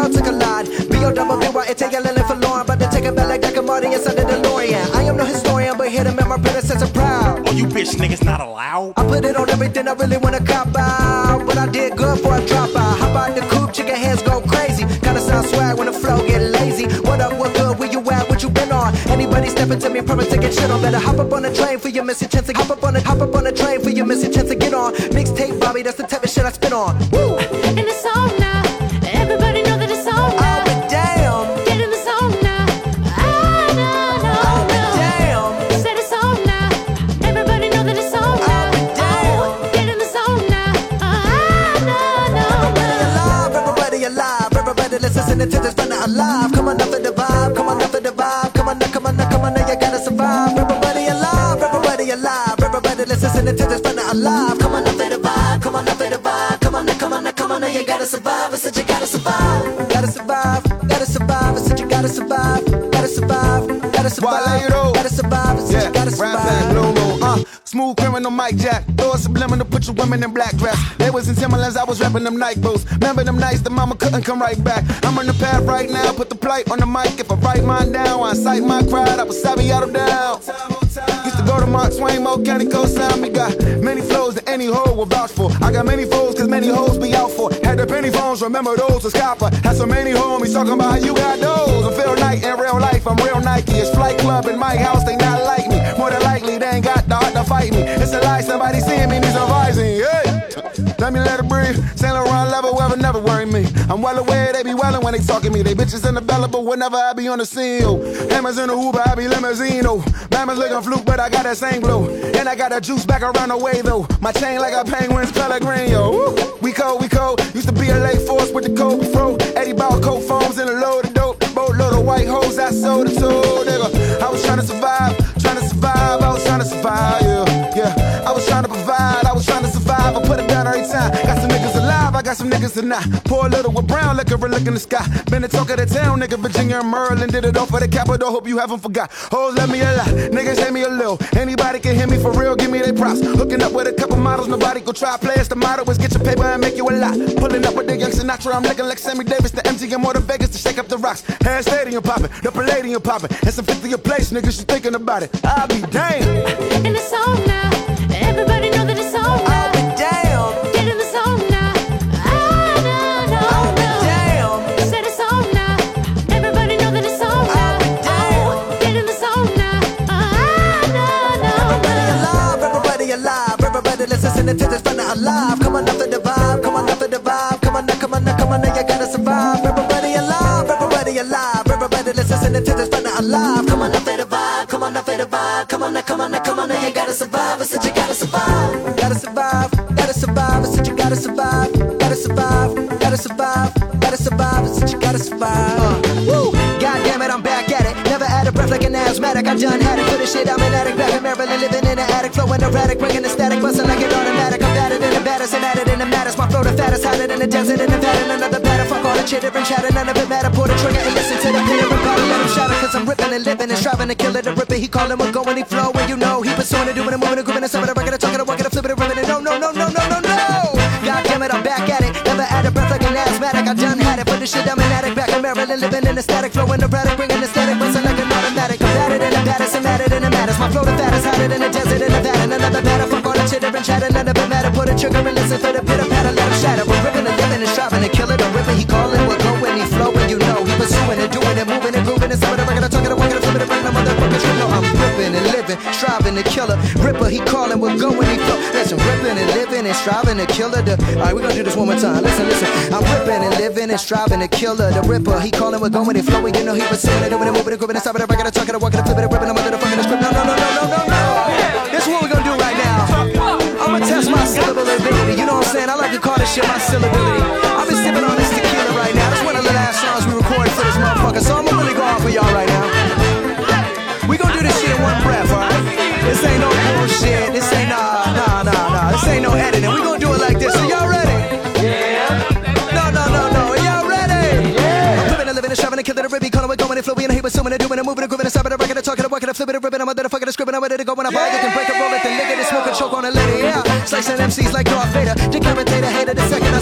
World to collide. B.O. double B, Y, take a lily for Lauren, but to take it back like Dr. Marty inside the DeLorean. I am no historian, but here to make my predecessor proud. Oh, you bitch niggas not allowed? I put it on everything I really wanna cop out. But I did good for a drop out. Hop out the coupe, chicken hands go crazy. Gotta sound swag when the flow get lazy. What up, what good, where you at, what you been on? Anybody stepping to me, promise to get shit on. Better hop up on the train for your missing chance to hop up on the hop up on the train for your missing chance to get on. Mixtape Bobby, that's the type of shit I spit on. Woo! Everybody listen to this fun alive. Come on up for the vibe, come on up for the vibe, come on now, come on now, come on now, you gotta survive. I said you gotta survive, gotta survive, gotta survive. I said you gotta survive, gotta survive, gotta survive, gotta survive. I said you gotta survive. Uh, smooth criminal Mike Jack. Throw a subliminal, put your women in black dress. They was in Timberlands, I was rapping them night boots. Remember them nights the mama couldn't come right back. I'm on the path right now, put the plate on the mic. If I write mine down, I cite my crowd, I was savvy out of down. Go to Mark Twain, Mo County Sound. Me got many flows that any hoe will vouch for. I got many foes, cause many hoes be out for. Had the penny phones, remember those was copper. Had so many homies talking about how you got those. I feel like in real life, I'm real Nike. It's Flight Club in my house, they not like me. More than likely, they ain't got the heart to fight me. It's a lie, somebody seeing me. Hey! Let me let it breathe. Saint Laurent level, ever never worry me. I'm well aware they be wildin' when they talking me. They bitches unavailable whenever I be on the scene. Oh, Hammers in the Uber, I be limousine. Oh, Bama's looking fluke, but I got that same glow. And I got that juice back around the way though. My chain like a penguin's Pellegrino. Woo. We cold, we cold. Used to be a late force with the cold fro. Eddie ball cold foams and a load of dope. Boatload of white hoes I sold it to, nigga. I was trying to survive, trying to survive. I was trying to survive, yeah, yeah. I was trying to provide, I was trying to survive. I put it down got some niggas that not. Pour a little with brown liquor and look in the sky. Been the talk of the town, nigga. Virginia and Maryland did it all for the capital. Hope you haven't forgot. Hoes let me a lot, niggas hate me a little. Anybody can hear me for real, give me their props. Hooking up with a couple models, nobody go try. Players, the motto is get your paper and make you a lot. Pulling up with the young Sinatra, I'm looking like Sammy Davis, the MGM or the Vegas to shake up the rocks. Head stadium popping, the Palladium popping, and some 50 a place, niggas. You thinking about it? I'll be damned. In the zone now. Let's listen to this fun alive. Come on for the vibe, come on for the vibe, come on now, come on now, come on now, you gotta survive. Everybody alive, everybody alive, everybody let's listen to this fun alive. Come on for the vibe, come on for the vibe, come on now, come on now, come on now, you gotta survive. I said you gotta survive, gotta survive, gotta survive. I said you gotta survive, gotta survive, gotta survive, gotta survive. I said you gotta survive. Uh, Of breath like an asthmatic. I done had it for the shit. I'm an addict back in Maryland, living in an attic, flowing erratic, bringing the static, busting like an automatic. I'm battered in the baddest and added in the maddest. My flow the fattest, hotter than the desert in Nevada. Another batter, fuck all the chitter and chatter. None of it matter. Pull the trigger and listen to the pitter and power. Let him shatter, cause I'm ripping and living and striving to kill it. The ripper, he callin' with going, he flow, and you know he pursuing it, doing it, moving it, grooving it, some of the record, talking, it, walking, flipping it, ripping it. No, no, no, no, no, no, no. God damn it, I'm back at it. Never out of breath like an asthmatic. I done had it. For the shit, I'm an addict. Back in Maryland, living in a static, flowing erratic, striving to kill it. Ripper, he calling, we're going, he flow. Listen, ripping and living and striving to kill it. Alright, we're gonna do this one more time. Listen, listen. I'm ripping and living and striving to kill it. The ripper, he calling, we're going, he flowing. You know, he was pursuing it, doing it, moving it, grooving it. Stopping the record, talking, walking, flipping it, ripping the motherfucking script. No, no, no, no, no, no, no. This is what we're gonna do right now. I'ma test my syllable ability. You know what I'm saying? I like to call this shit my syllability. Slicing MCs like Darth Vader. Decapitator, hater. The second I